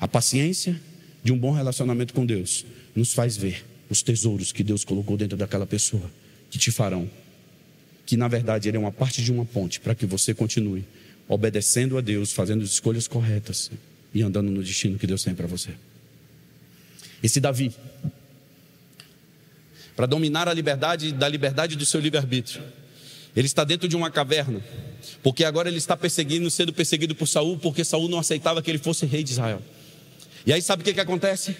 A paciência de um bom relacionamento com Deus nos faz ver os tesouros que Deus colocou dentro daquela pessoa, que te farão, que na verdade ele é uma parte de uma ponte para que você continue obedecendo a Deus, fazendo as escolhas corretas e andando no destino que Deus tem para você. Esse Davi, para dominar a liberdade da liberdade do seu livre-arbítrio, ele está dentro de uma caverna, porque agora ele está perseguindo, sendo perseguido por Saul, porque Saul não aceitava que ele fosse rei de Israel. E aí sabe o que, que acontece?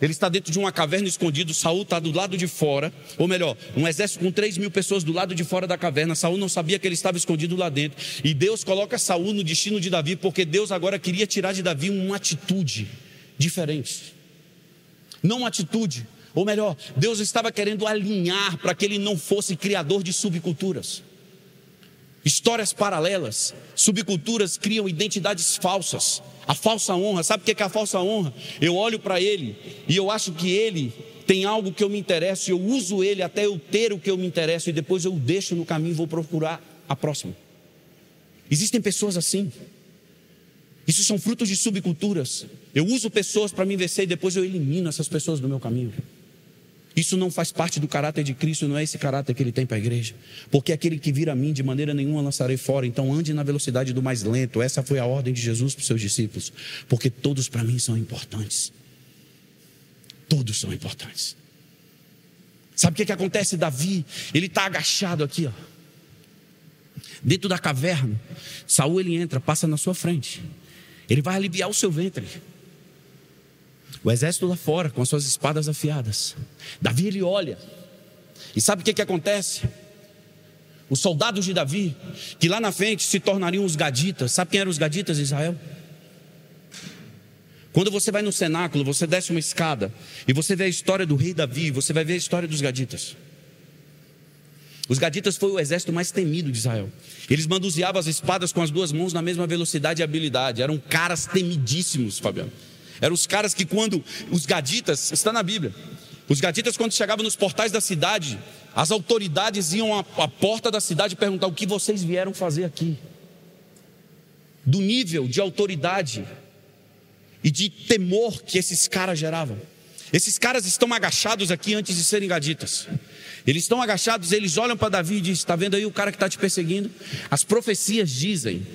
Ele está dentro de uma caverna escondido, Saul está do lado de fora, ou melhor, um exército com 3 mil pessoas do lado de fora da caverna. Saul não sabia que ele estava escondido lá dentro. E Deus coloca Saul no destino de Davi, porque Deus agora queria tirar de Davi uma atitude diferente. Não uma atitude, ou melhor, Deus estava querendo alinhar para que ele não fosse criador de subculturas. Histórias paralelas, subculturas criam identidades falsas. A falsa honra, sabe o que é a falsa honra? Eu olho para ele e eu acho que ele tem algo que eu me interesso, eu uso ele até eu ter o que eu me interesso e depois eu deixo no caminho e vou procurar a próxima. Existem pessoas assim. Isso são frutos de subculturas. Eu uso pessoas para me vencer e depois eu elimino essas pessoas do meu caminho. Isso não faz parte do caráter de Cristo, não é esse caráter que ele tem para a igreja. Porque aquele que vira a mim, de maneira nenhuma lançarei fora. Então ande na velocidade do mais lento. Essa foi a ordem de Jesus para os seus discípulos. Porque todos para mim são importantes. Todos são importantes. Sabe o que, que acontece? Davi, ele está agachado aqui, ó. Dentro da caverna. Saul ele entra, passa na sua frente. Ele vai aliviar o seu ventre. O exército lá fora, com as suas espadas afiadas. Davi ele olha. E sabe o que, que acontece? Os soldados de Davi, que lá na frente se tornariam os gaditas. Sabe quem eram os gaditas de Israel? Quando você vai no cenáculo, você desce uma escada e você vê a história do rei Davi, você vai ver a história dos gaditas. Os gaditas foi o exército mais temido de Israel. Eles manuseavam as espadas com as duas mãos na mesma velocidade e habilidade. Eram caras temidíssimos, Fabiano. Eram os caras que quando os gaditas, está na Bíblia. Os gaditas quando chegavam nos portais da cidade, as autoridades iam à, à porta da cidade perguntar o que vocês vieram fazer aqui. Do nível de autoridade e de temor que esses caras geravam. Esses caras estão agachados aqui antes de serem gaditas. Eles estão agachados, eles olham para Davi e dizem: Está vendo aí o cara que está te perseguindo? As profecias dizem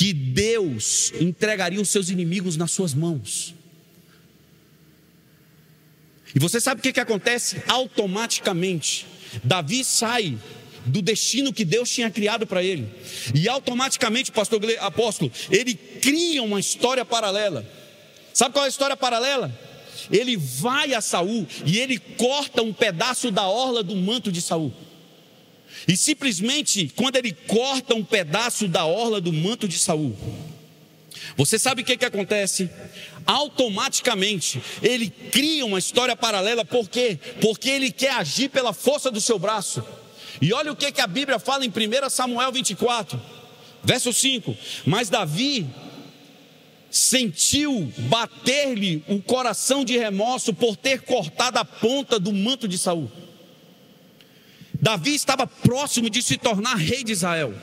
que Deus entregaria os seus inimigos nas suas mãos. E você sabe o que, que acontece? Automaticamente, Davi sai do destino que Deus tinha criado para ele, e automaticamente, pastor apóstolo, ele cria uma história paralela. Sabe qual é a história paralela? ele vai a Saul e ele corta um pedaço da orla do manto de Saul. E simplesmente, quando ele corta um pedaço da orla do manto de Saul, você sabe o que, que acontece? Automaticamente ele cria uma história paralela, por quê? Porque ele quer agir pela força do seu braço. E olha o que, que a Bíblia fala em 1 Samuel 24, verso 5: Mas Davi sentiu bater-lhe o coração de remorso por ter cortado a ponta do manto de Saul. Davi estava próximo de se tornar rei de Israel.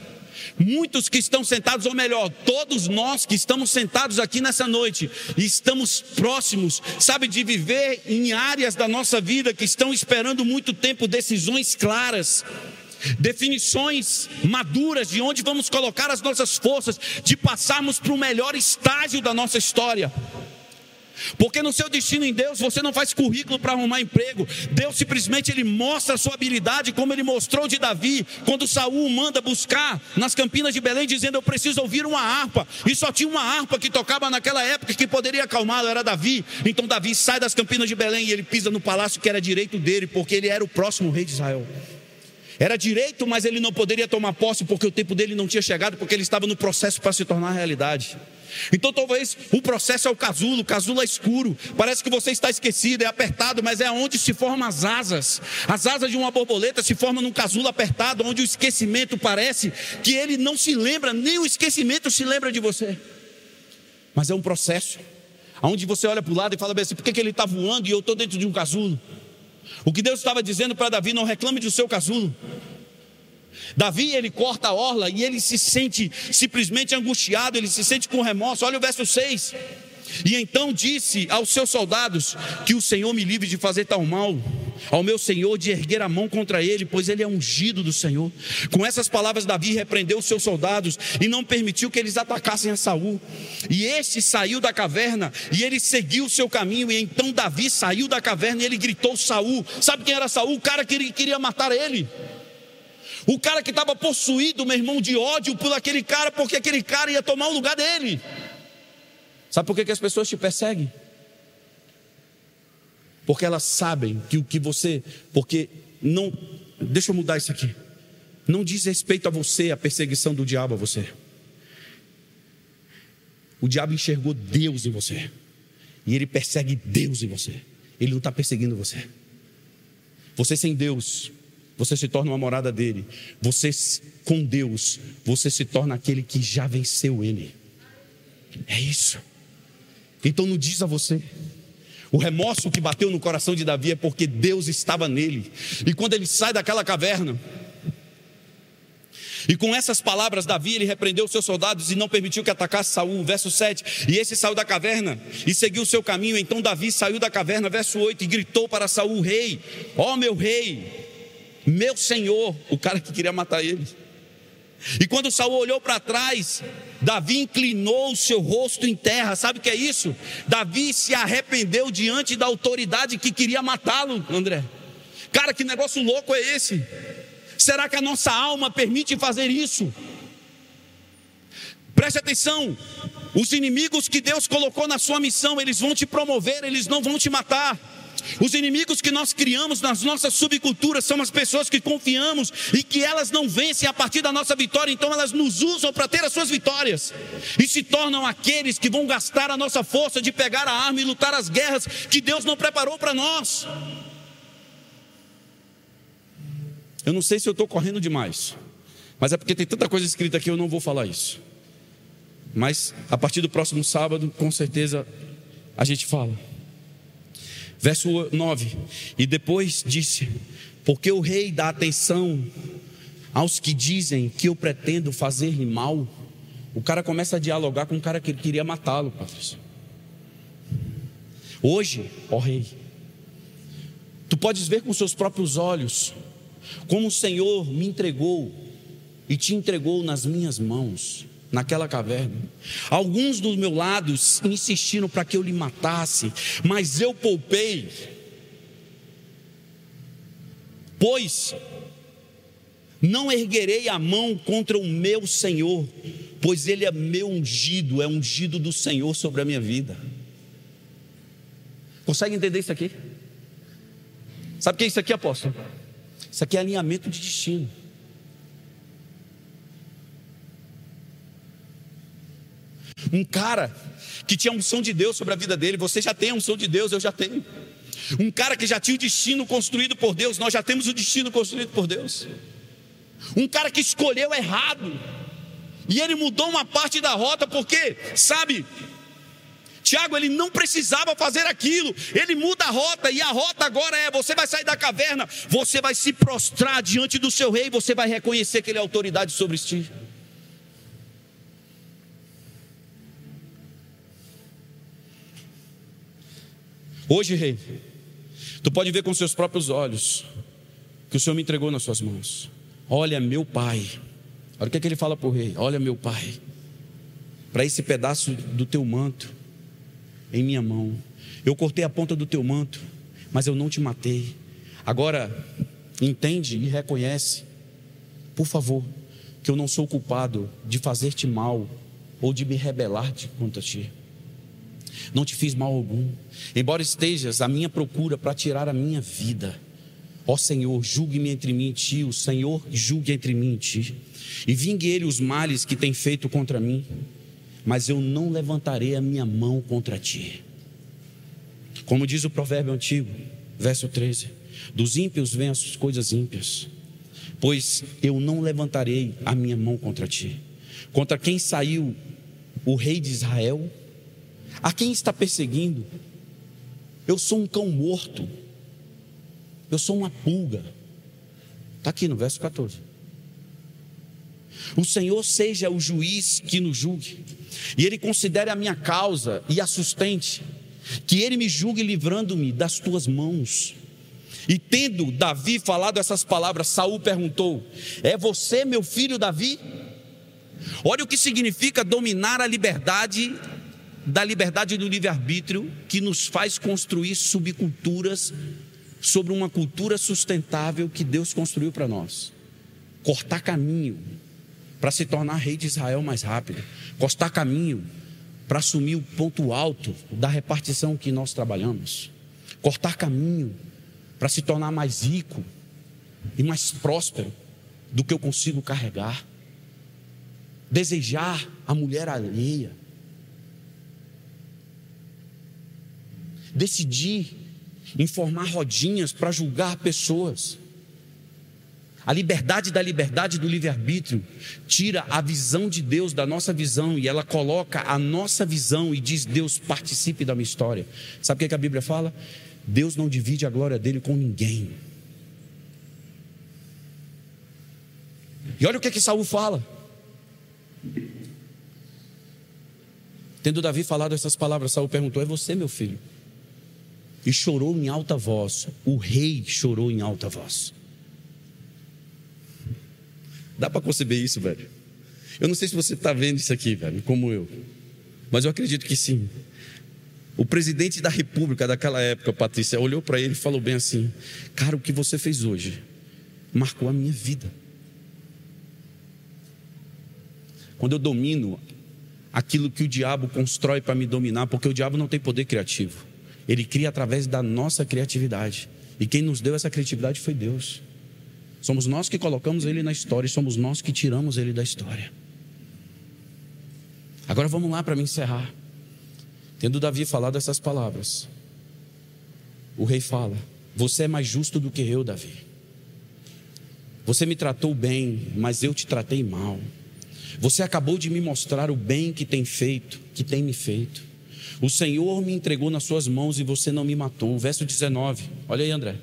Muitos que estão sentados, ou melhor, todos nós que estamos sentados aqui nessa noite, estamos próximos, sabe, de viver em áreas da nossa vida que estão esperando muito tempo decisões claras definições maduras de onde vamos colocar as nossas forças, de passarmos para o melhor estágio da nossa história. Porque no seu destino em Deus você não faz currículo para arrumar emprego. Deus simplesmente ele mostra a sua habilidade, como ele mostrou de Davi, quando Saul manda buscar nas campinas de Belém, dizendo: Eu preciso ouvir uma harpa. E só tinha uma harpa que tocava naquela época que poderia acalmá-lo, era Davi. Então Davi sai das campinas de Belém e ele pisa no palácio que era direito dele, porque ele era o próximo rei de Israel. Era direito, mas ele não poderia tomar posse porque o tempo dele não tinha chegado, porque ele estava no processo para se tornar realidade. Então talvez o processo é o casulo, o casulo é escuro, parece que você está esquecido, é apertado, mas é onde se formam as asas. As asas de uma borboleta se formam num casulo apertado, onde o esquecimento parece que ele não se lembra, nem o esquecimento se lembra de você. Mas é um processo, onde você olha para o lado e fala assim, por que, que ele está voando e eu estou dentro de um casulo? O que Deus estava dizendo para Davi, não reclame do seu casulo. Davi, ele corta a orla e ele se sente simplesmente angustiado, ele se sente com remorso. Olha o verso 6. E então disse aos seus soldados: Que o Senhor me livre de fazer tal mal, ao meu Senhor de erguer a mão contra ele, pois ele é ungido do Senhor. Com essas palavras, Davi repreendeu os seus soldados e não permitiu que eles atacassem a Saul. E este saiu da caverna e ele seguiu o seu caminho. E então Davi saiu da caverna e ele gritou: Saul. Sabe quem era Saul? O cara que queria matar ele. O cara que estava possuído, meu irmão, de ódio por aquele cara, porque aquele cara ia tomar o lugar dele. Sabe por que, que as pessoas te perseguem? porque elas sabem que o que você, porque não, deixa eu mudar isso aqui. Não diz respeito a você a perseguição do diabo a você. O diabo enxergou Deus em você. E ele persegue Deus em você. Ele não está perseguindo você. Você sem Deus, você se torna uma morada dele. Você com Deus, você se torna aquele que já venceu ele. É isso. Então não diz a você. O remorso que bateu no coração de Davi é porque Deus estava nele. E quando ele sai daquela caverna, e com essas palavras, Davi ele repreendeu seus soldados e não permitiu que atacasse Saul. Verso 7. E esse saiu da caverna e seguiu o seu caminho. Então Davi saiu da caverna, verso 8, e gritou para Saul: Rei, ó meu rei, meu senhor, o cara que queria matar ele. E quando Saul olhou para trás, Davi inclinou o seu rosto em terra. Sabe o que é isso? Davi se arrependeu diante da autoridade que queria matá-lo, André. Cara, que negócio louco é esse? Será que a nossa alma permite fazer isso? Preste atenção: os inimigos que Deus colocou na sua missão, eles vão te promover, eles não vão te matar. Os inimigos que nós criamos nas nossas subculturas são as pessoas que confiamos e que elas não vencem a partir da nossa vitória, então elas nos usam para ter as suas vitórias e se tornam aqueles que vão gastar a nossa força de pegar a arma e lutar as guerras que Deus não preparou para nós. Eu não sei se eu estou correndo demais, mas é porque tem tanta coisa escrita aqui, eu não vou falar isso. Mas a partir do próximo sábado, com certeza, a gente fala. Verso 9: E depois disse: Porque o rei dá atenção aos que dizem que eu pretendo fazer-lhe mal. O cara começa a dialogar com o cara que queria matá-lo, Patrícia. Hoje, ó rei, tu podes ver com seus próprios olhos como o Senhor me entregou e te entregou nas minhas mãos, naquela caverna. Alguns dos meus lados insistiram para que eu lhe matasse, mas eu poupei. Pois não erguerei a mão contra o meu Senhor, pois ele é meu ungido, é ungido do Senhor sobre a minha vida. Consegue entender isso aqui? Sabe o que é isso aqui, apóstolo? Isso aqui é alinhamento de destino. Um cara que tinha a unção de Deus sobre a vida dele, você já tem a unção de Deus, eu já tenho. Um cara que já tinha o destino construído por Deus, nós já temos o destino construído por Deus. Um cara que escolheu errado, e ele mudou uma parte da rota, porque, sabe, Tiago, ele não precisava fazer aquilo, ele muda a rota, e a rota agora é: você vai sair da caverna, você vai se prostrar diante do seu rei, você vai reconhecer que ele é autoridade sobre ti. Hoje, rei, tu pode ver com seus próprios olhos que o Senhor me entregou nas suas mãos. Olha, meu pai. Olha o que, é que ele fala para o rei: Olha, meu pai, para esse pedaço do teu manto, em minha mão. Eu cortei a ponta do teu manto, mas eu não te matei. Agora, entende e reconhece, por favor, que eu não sou culpado de fazer-te mal ou de me rebelar contra ti. Não te fiz mal algum, embora estejas à minha procura para tirar a minha vida. Ó Senhor, julgue-me entre mim e ti, o Senhor julgue entre mim e ti, e vingue ele os males que tem feito contra mim mas eu não levantarei a minha mão contra ti. Como diz o provérbio antigo, verso 13: Dos ímpios vêm as coisas ímpias, pois eu não levantarei a minha mão contra ti. Contra quem saiu o rei de Israel? A quem está perseguindo? Eu sou um cão morto, eu sou uma pulga. Está aqui no verso 14. O Senhor seja o juiz que nos julgue, e Ele considere a minha causa e a sustente, que Ele me julgue livrando-me das tuas mãos. E tendo Davi falado essas palavras, Saul perguntou: É você, meu filho Davi? Olha o que significa dominar a liberdade da liberdade do livre-arbítrio que nos faz construir subculturas sobre uma cultura sustentável que Deus construiu para nós. Cortar caminho, para se tornar rei de Israel mais rápido, costar caminho para assumir o ponto alto da repartição que nós trabalhamos. cortar caminho para se tornar mais rico e mais próspero do que eu consigo carregar, desejar a mulher alheia, decidir em formar rodinhas para julgar pessoas. A liberdade da liberdade do livre-arbítrio tira a visão de Deus da nossa visão e ela coloca a nossa visão e diz: Deus, participe da minha história. Sabe o que a Bíblia fala? Deus não divide a glória dele com ninguém. E olha o que que Saul fala. Tendo Davi falado essas palavras, Saul perguntou: É você, meu filho? E chorou em alta voz. O rei chorou em alta voz. Dá para conceber isso, velho? Eu não sei se você está vendo isso aqui, velho, como eu. Mas eu acredito que sim. O presidente da república daquela época, Patrícia, olhou para ele e falou bem assim: Cara, o que você fez hoje marcou a minha vida. Quando eu domino aquilo que o diabo constrói para me dominar, porque o diabo não tem poder criativo, ele cria através da nossa criatividade. E quem nos deu essa criatividade foi Deus. Somos nós que colocamos ele na história e somos nós que tiramos ele da história. Agora vamos lá para me encerrar. Tendo Davi falado essas palavras, o rei fala: Você é mais justo do que eu, Davi. Você me tratou bem, mas eu te tratei mal. Você acabou de me mostrar o bem que tem feito, que tem me feito. O Senhor me entregou nas suas mãos e você não me matou. Verso 19. Olha aí, André.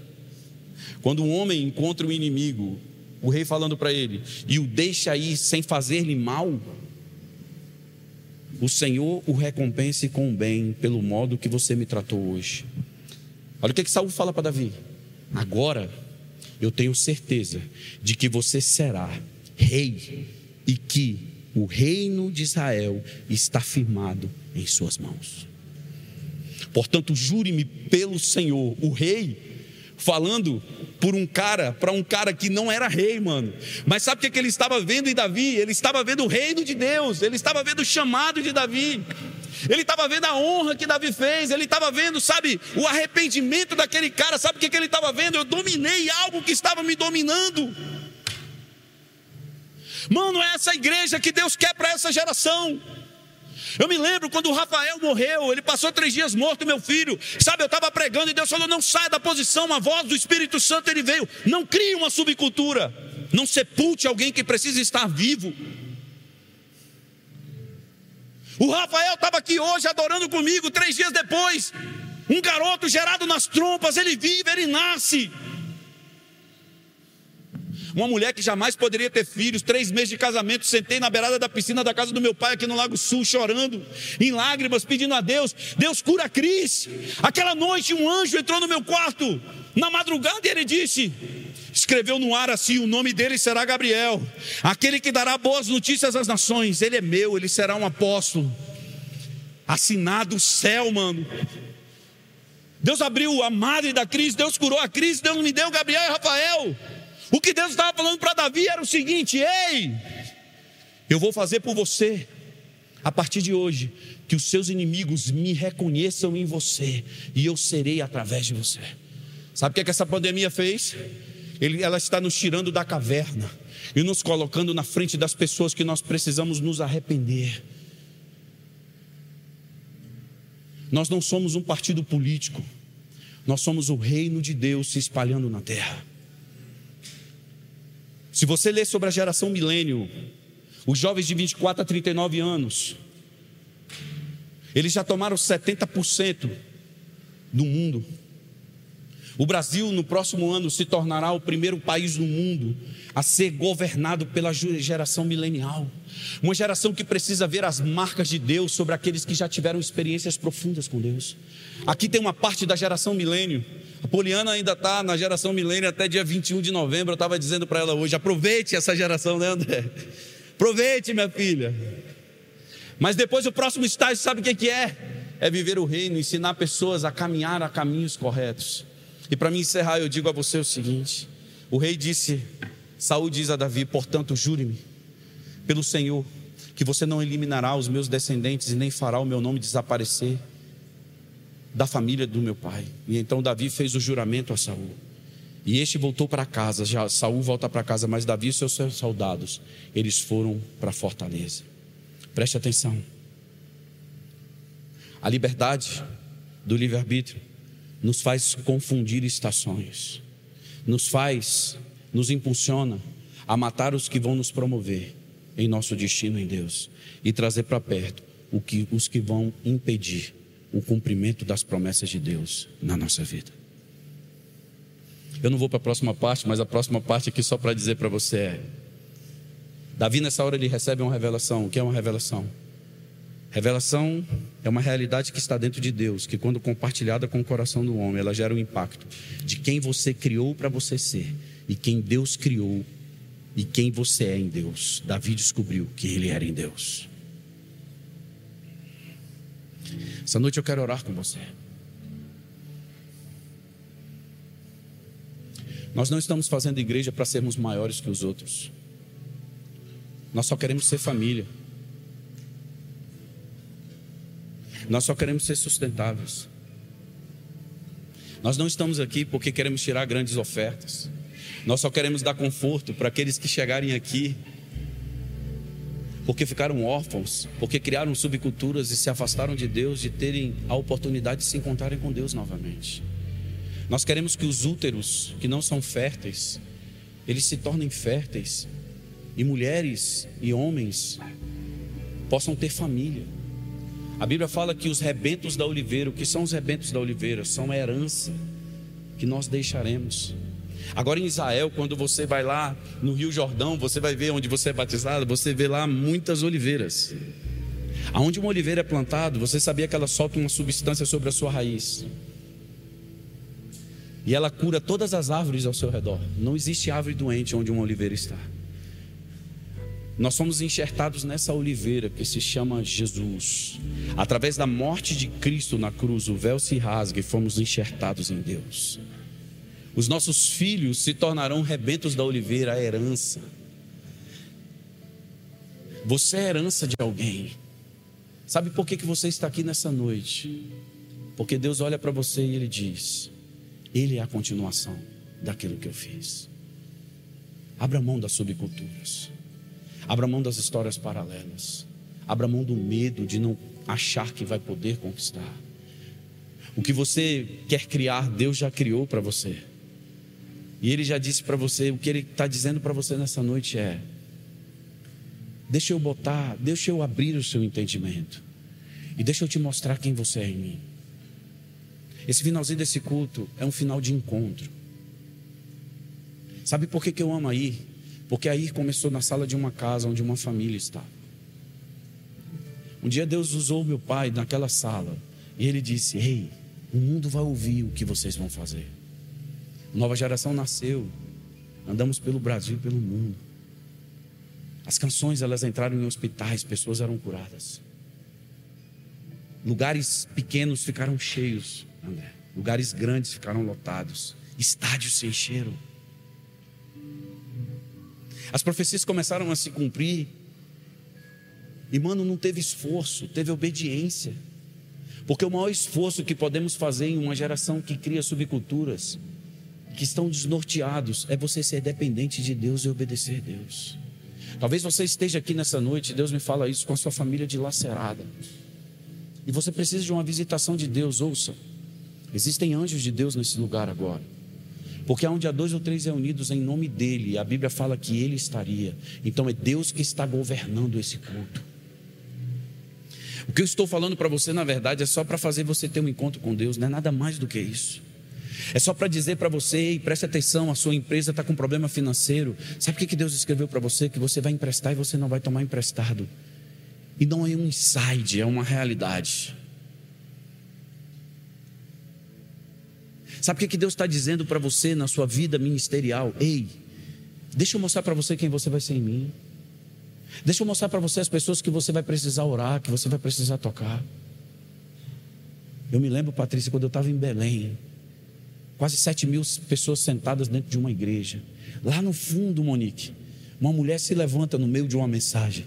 Quando um homem encontra um inimigo, o rei falando para ele, e o deixa ir sem fazer-lhe mal, o Senhor o recompense com o bem pelo modo que você me tratou hoje. Olha o que, que Saul fala para Davi. Agora eu tenho certeza de que você será rei e que o reino de Israel está firmado em suas mãos. Portanto, jure-me pelo Senhor, o rei falando por um cara, para um cara que não era rei, mano. Mas sabe o que, que ele estava vendo em Davi? Ele estava vendo o reino de Deus, ele estava vendo o chamado de Davi. Ele estava vendo a honra que Davi fez, ele estava vendo, sabe, o arrependimento daquele cara. Sabe o que, que ele estava vendo? Eu dominei algo que estava me dominando. Mano, é essa igreja que Deus quer para essa geração. Eu me lembro quando o Rafael morreu, ele passou três dias morto, meu filho. Sabe, eu estava pregando e Deus falou: não saia da posição. A voz do Espírito Santo ele veio. Não crie uma subcultura. Não sepulte alguém que precisa estar vivo. O Rafael estava aqui hoje adorando comigo, três dias depois. Um garoto gerado nas trompas, ele vive, ele nasce. Uma mulher que jamais poderia ter filhos, três meses de casamento, sentei na beirada da piscina da casa do meu pai aqui no Lago Sul, chorando, em lágrimas, pedindo a Deus: Deus cura a Cris. Aquela noite, um anjo entrou no meu quarto, na madrugada, e ele disse: escreveu no ar assim: o nome dele será Gabriel, aquele que dará boas notícias às nações. Ele é meu, ele será um apóstolo. Assinado o céu, mano. Deus abriu a madre da crise, Deus curou a crise, Deus me deu Gabriel e Rafael. O que Deus estava falando para Davi era o seguinte: ei, eu vou fazer por você, a partir de hoje, que os seus inimigos me reconheçam em você e eu serei através de você. Sabe o que, é que essa pandemia fez? Ele, ela está nos tirando da caverna e nos colocando na frente das pessoas que nós precisamos nos arrepender. Nós não somos um partido político, nós somos o reino de Deus se espalhando na terra. Se você ler sobre a geração milênio, os jovens de 24 a 39 anos, eles já tomaram 70% do mundo. O Brasil, no próximo ano, se tornará o primeiro país do mundo a ser governado pela geração milenial. Uma geração que precisa ver as marcas de Deus sobre aqueles que já tiveram experiências profundas com Deus. Aqui tem uma parte da geração milênio a Poliana ainda está na geração milênio até dia 21 de novembro. Eu estava dizendo para ela hoje: aproveite essa geração, né, André? Aproveite, minha filha. Mas depois o próximo estágio, sabe o que, é? É viver o reino, ensinar pessoas a caminhar a caminhos corretos. E para me encerrar, eu digo a você o seguinte: o rei disse, Saul diz a Davi, portanto, jure-me pelo Senhor, que você não eliminará os meus descendentes e nem fará o meu nome desaparecer. Da família do meu pai. E então Davi fez o juramento a Saul. E este voltou para casa. Já Saul volta para casa, mas Davi e seus soldados, eles foram para a fortaleza. Preste atenção. A liberdade do livre-arbítrio nos faz confundir estações, nos faz, nos impulsiona a matar os que vão nos promover em nosso destino em Deus e trazer para perto que, os que vão impedir o cumprimento das promessas de Deus na nossa vida. Eu não vou para a próxima parte, mas a próxima parte aqui só para dizer para você é: Davi nessa hora ele recebe uma revelação. O que é uma revelação? Revelação é uma realidade que está dentro de Deus, que quando compartilhada com o coração do homem, ela gera um impacto de quem você criou para você ser e quem Deus criou e quem você é em Deus. Davi descobriu que ele era em Deus. Essa noite eu quero orar com você. Nós não estamos fazendo igreja para sermos maiores que os outros. Nós só queremos ser família. Nós só queremos ser sustentáveis. Nós não estamos aqui porque queremos tirar grandes ofertas. Nós só queremos dar conforto para aqueles que chegarem aqui porque ficaram órfãos, porque criaram subculturas e se afastaram de Deus, de terem a oportunidade de se encontrarem com Deus novamente. Nós queremos que os úteros que não são férteis, eles se tornem férteis e mulheres e homens possam ter família. A Bíblia fala que os rebentos da oliveira, o que são os rebentos da oliveira? São a herança que nós deixaremos. Agora em Israel, quando você vai lá no Rio Jordão, você vai ver onde você é batizado, você vê lá muitas oliveiras. Aonde uma oliveira é plantada, você sabia que ela solta uma substância sobre a sua raiz. E ela cura todas as árvores ao seu redor. Não existe árvore doente onde uma oliveira está. Nós somos enxertados nessa oliveira que se chama Jesus. Através da morte de Cristo na cruz, o véu se rasga e fomos enxertados em Deus. Os nossos filhos se tornarão rebentos da oliveira, a herança. Você é herança de alguém. Sabe por que, que você está aqui nessa noite? Porque Deus olha para você e Ele diz: Ele é a continuação daquilo que eu fiz. Abra mão das subculturas. Abra mão das histórias paralelas. Abra mão do medo de não achar que vai poder conquistar. O que você quer criar, Deus já criou para você. E Ele já disse para você, o que Ele está dizendo para você nessa noite é: deixa eu botar, deixa eu abrir o seu entendimento. E deixa eu te mostrar quem você é em mim. Esse finalzinho desse culto é um final de encontro. Sabe por que, que eu amo aí? Porque aí começou na sala de uma casa onde uma família estava. Um dia Deus usou meu pai naquela sala e ele disse: Ei, o mundo vai ouvir o que vocês vão fazer. Nova geração nasceu, andamos pelo Brasil, pelo mundo. As canções elas entraram em hospitais, pessoas eram curadas. Lugares pequenos ficaram cheios, André. Lugares grandes ficaram lotados. Estádios se encheram. As profecias começaram a se cumprir. E, mano, não teve esforço, teve obediência. Porque o maior esforço que podemos fazer em uma geração que cria subculturas, que estão desnorteados, é você ser dependente de Deus e obedecer a Deus. Talvez você esteja aqui nessa noite, Deus me fala isso com a sua família dilacerada. E você precisa de uma visitação de Deus, ouça. Existem anjos de Deus nesse lugar agora. Porque onde há dois ou três reunidos em nome dele, a Bíblia fala que ele estaria. Então é Deus que está governando esse culto. O que eu estou falando para você, na verdade, é só para fazer você ter um encontro com Deus, não é nada mais do que isso. É só para dizer para você, e preste atenção, a sua empresa está com problema financeiro. Sabe o que Deus escreveu para você? Que você vai emprestar e você não vai tomar emprestado. E não é um inside, é uma realidade. Sabe o que, Deus está dizendo para você na sua vida ministerial? Ei, deixa eu mostrar para você quem você vai ser em mim. Deixa eu mostrar para você as pessoas que você vai precisar orar, que você vai precisar tocar. Eu me lembro, Patrícia, quando eu estava em Belém, quase sete mil pessoas sentadas dentro de uma igreja. Lá no fundo, Monique, uma mulher se levanta no meio de uma mensagem.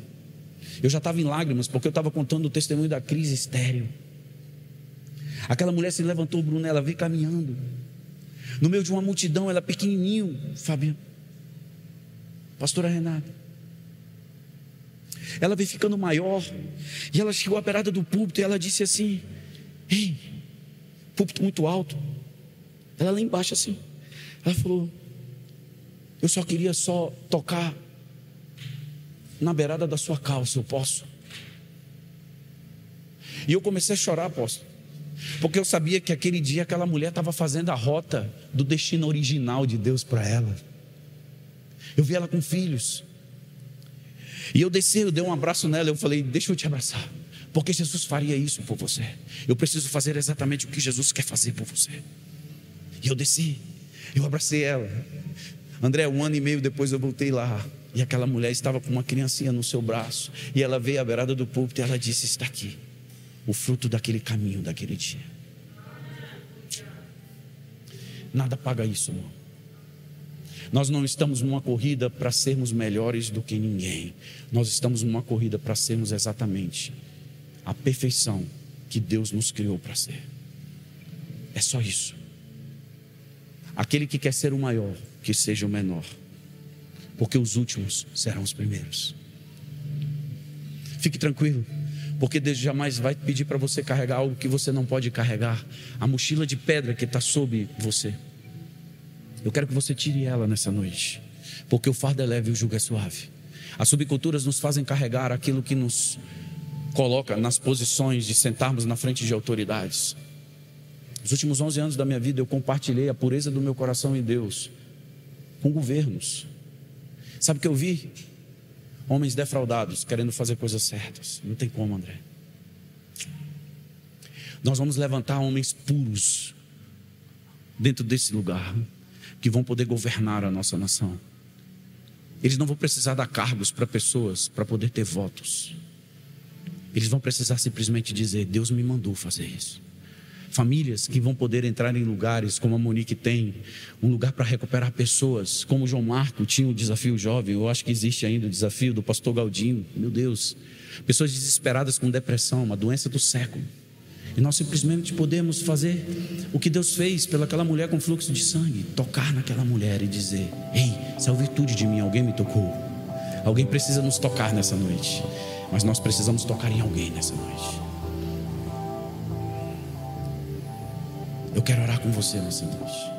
Eu já estava em lágrimas porque eu estava contando o testemunho da crise estéreo. Aquela mulher se levantou, Bruno, ela veio caminhando. No meio de uma multidão, ela pequenininho, Fabiano. Pastora Renata. Ela veio ficando maior. E ela chegou à beirada do púlpito e ela disse assim: Ei, púlpito muito alto. Ela lá embaixo assim. Ela falou: Eu só queria só tocar na beirada da sua calça, eu posso. E eu comecei a chorar, apóstolo. Porque eu sabia que aquele dia aquela mulher estava fazendo a rota do destino original de Deus para ela. Eu vi ela com filhos. E eu desci, eu dei um abraço nela, eu falei: Deixa eu te abraçar. Porque Jesus faria isso por você. Eu preciso fazer exatamente o que Jesus quer fazer por você. E eu desci, eu abracei ela. André, um ano e meio depois eu voltei lá. E aquela mulher estava com uma criancinha no seu braço. E ela veio à beirada do púlpito e ela disse: Está aqui, o fruto daquele caminho, daquele dia. Nada paga isso, irmão. Nós não estamos numa corrida para sermos melhores do que ninguém. Nós estamos numa corrida para sermos exatamente a perfeição que Deus nos criou para ser. É só isso. Aquele que quer ser o maior, que seja o menor, porque os últimos serão os primeiros. Fique tranquilo, porque Deus jamais vai pedir para você carregar algo que você não pode carregar a mochila de pedra que está sob você. Eu quero que você tire ela nessa noite, porque o fardo é leve e o jugo é suave. As subculturas nos fazem carregar aquilo que nos coloca nas posições de sentarmos na frente de autoridades. Nos últimos 11 anos da minha vida, eu compartilhei a pureza do meu coração em Deus com governos. Sabe o que eu vi? Homens defraudados, querendo fazer coisas certas. Não tem como, André. Nós vamos levantar homens puros dentro desse lugar que vão poder governar a nossa nação. Eles não vão precisar dar cargos para pessoas para poder ter votos. Eles vão precisar simplesmente dizer: Deus me mandou fazer isso. Famílias que vão poder entrar em lugares como a Monique tem, um lugar para recuperar pessoas, como o João Marco tinha o desafio jovem, eu acho que existe ainda o desafio do pastor Galdinho, meu Deus. Pessoas desesperadas com depressão, uma doença do século. E nós simplesmente podemos fazer o que Deus fez pelaquela mulher com fluxo de sangue, tocar naquela mulher e dizer: Ei, saiu virtude de mim, alguém me tocou. Alguém precisa nos tocar nessa noite, mas nós precisamos tocar em alguém nessa noite. Eu quero orar com você nessa noite.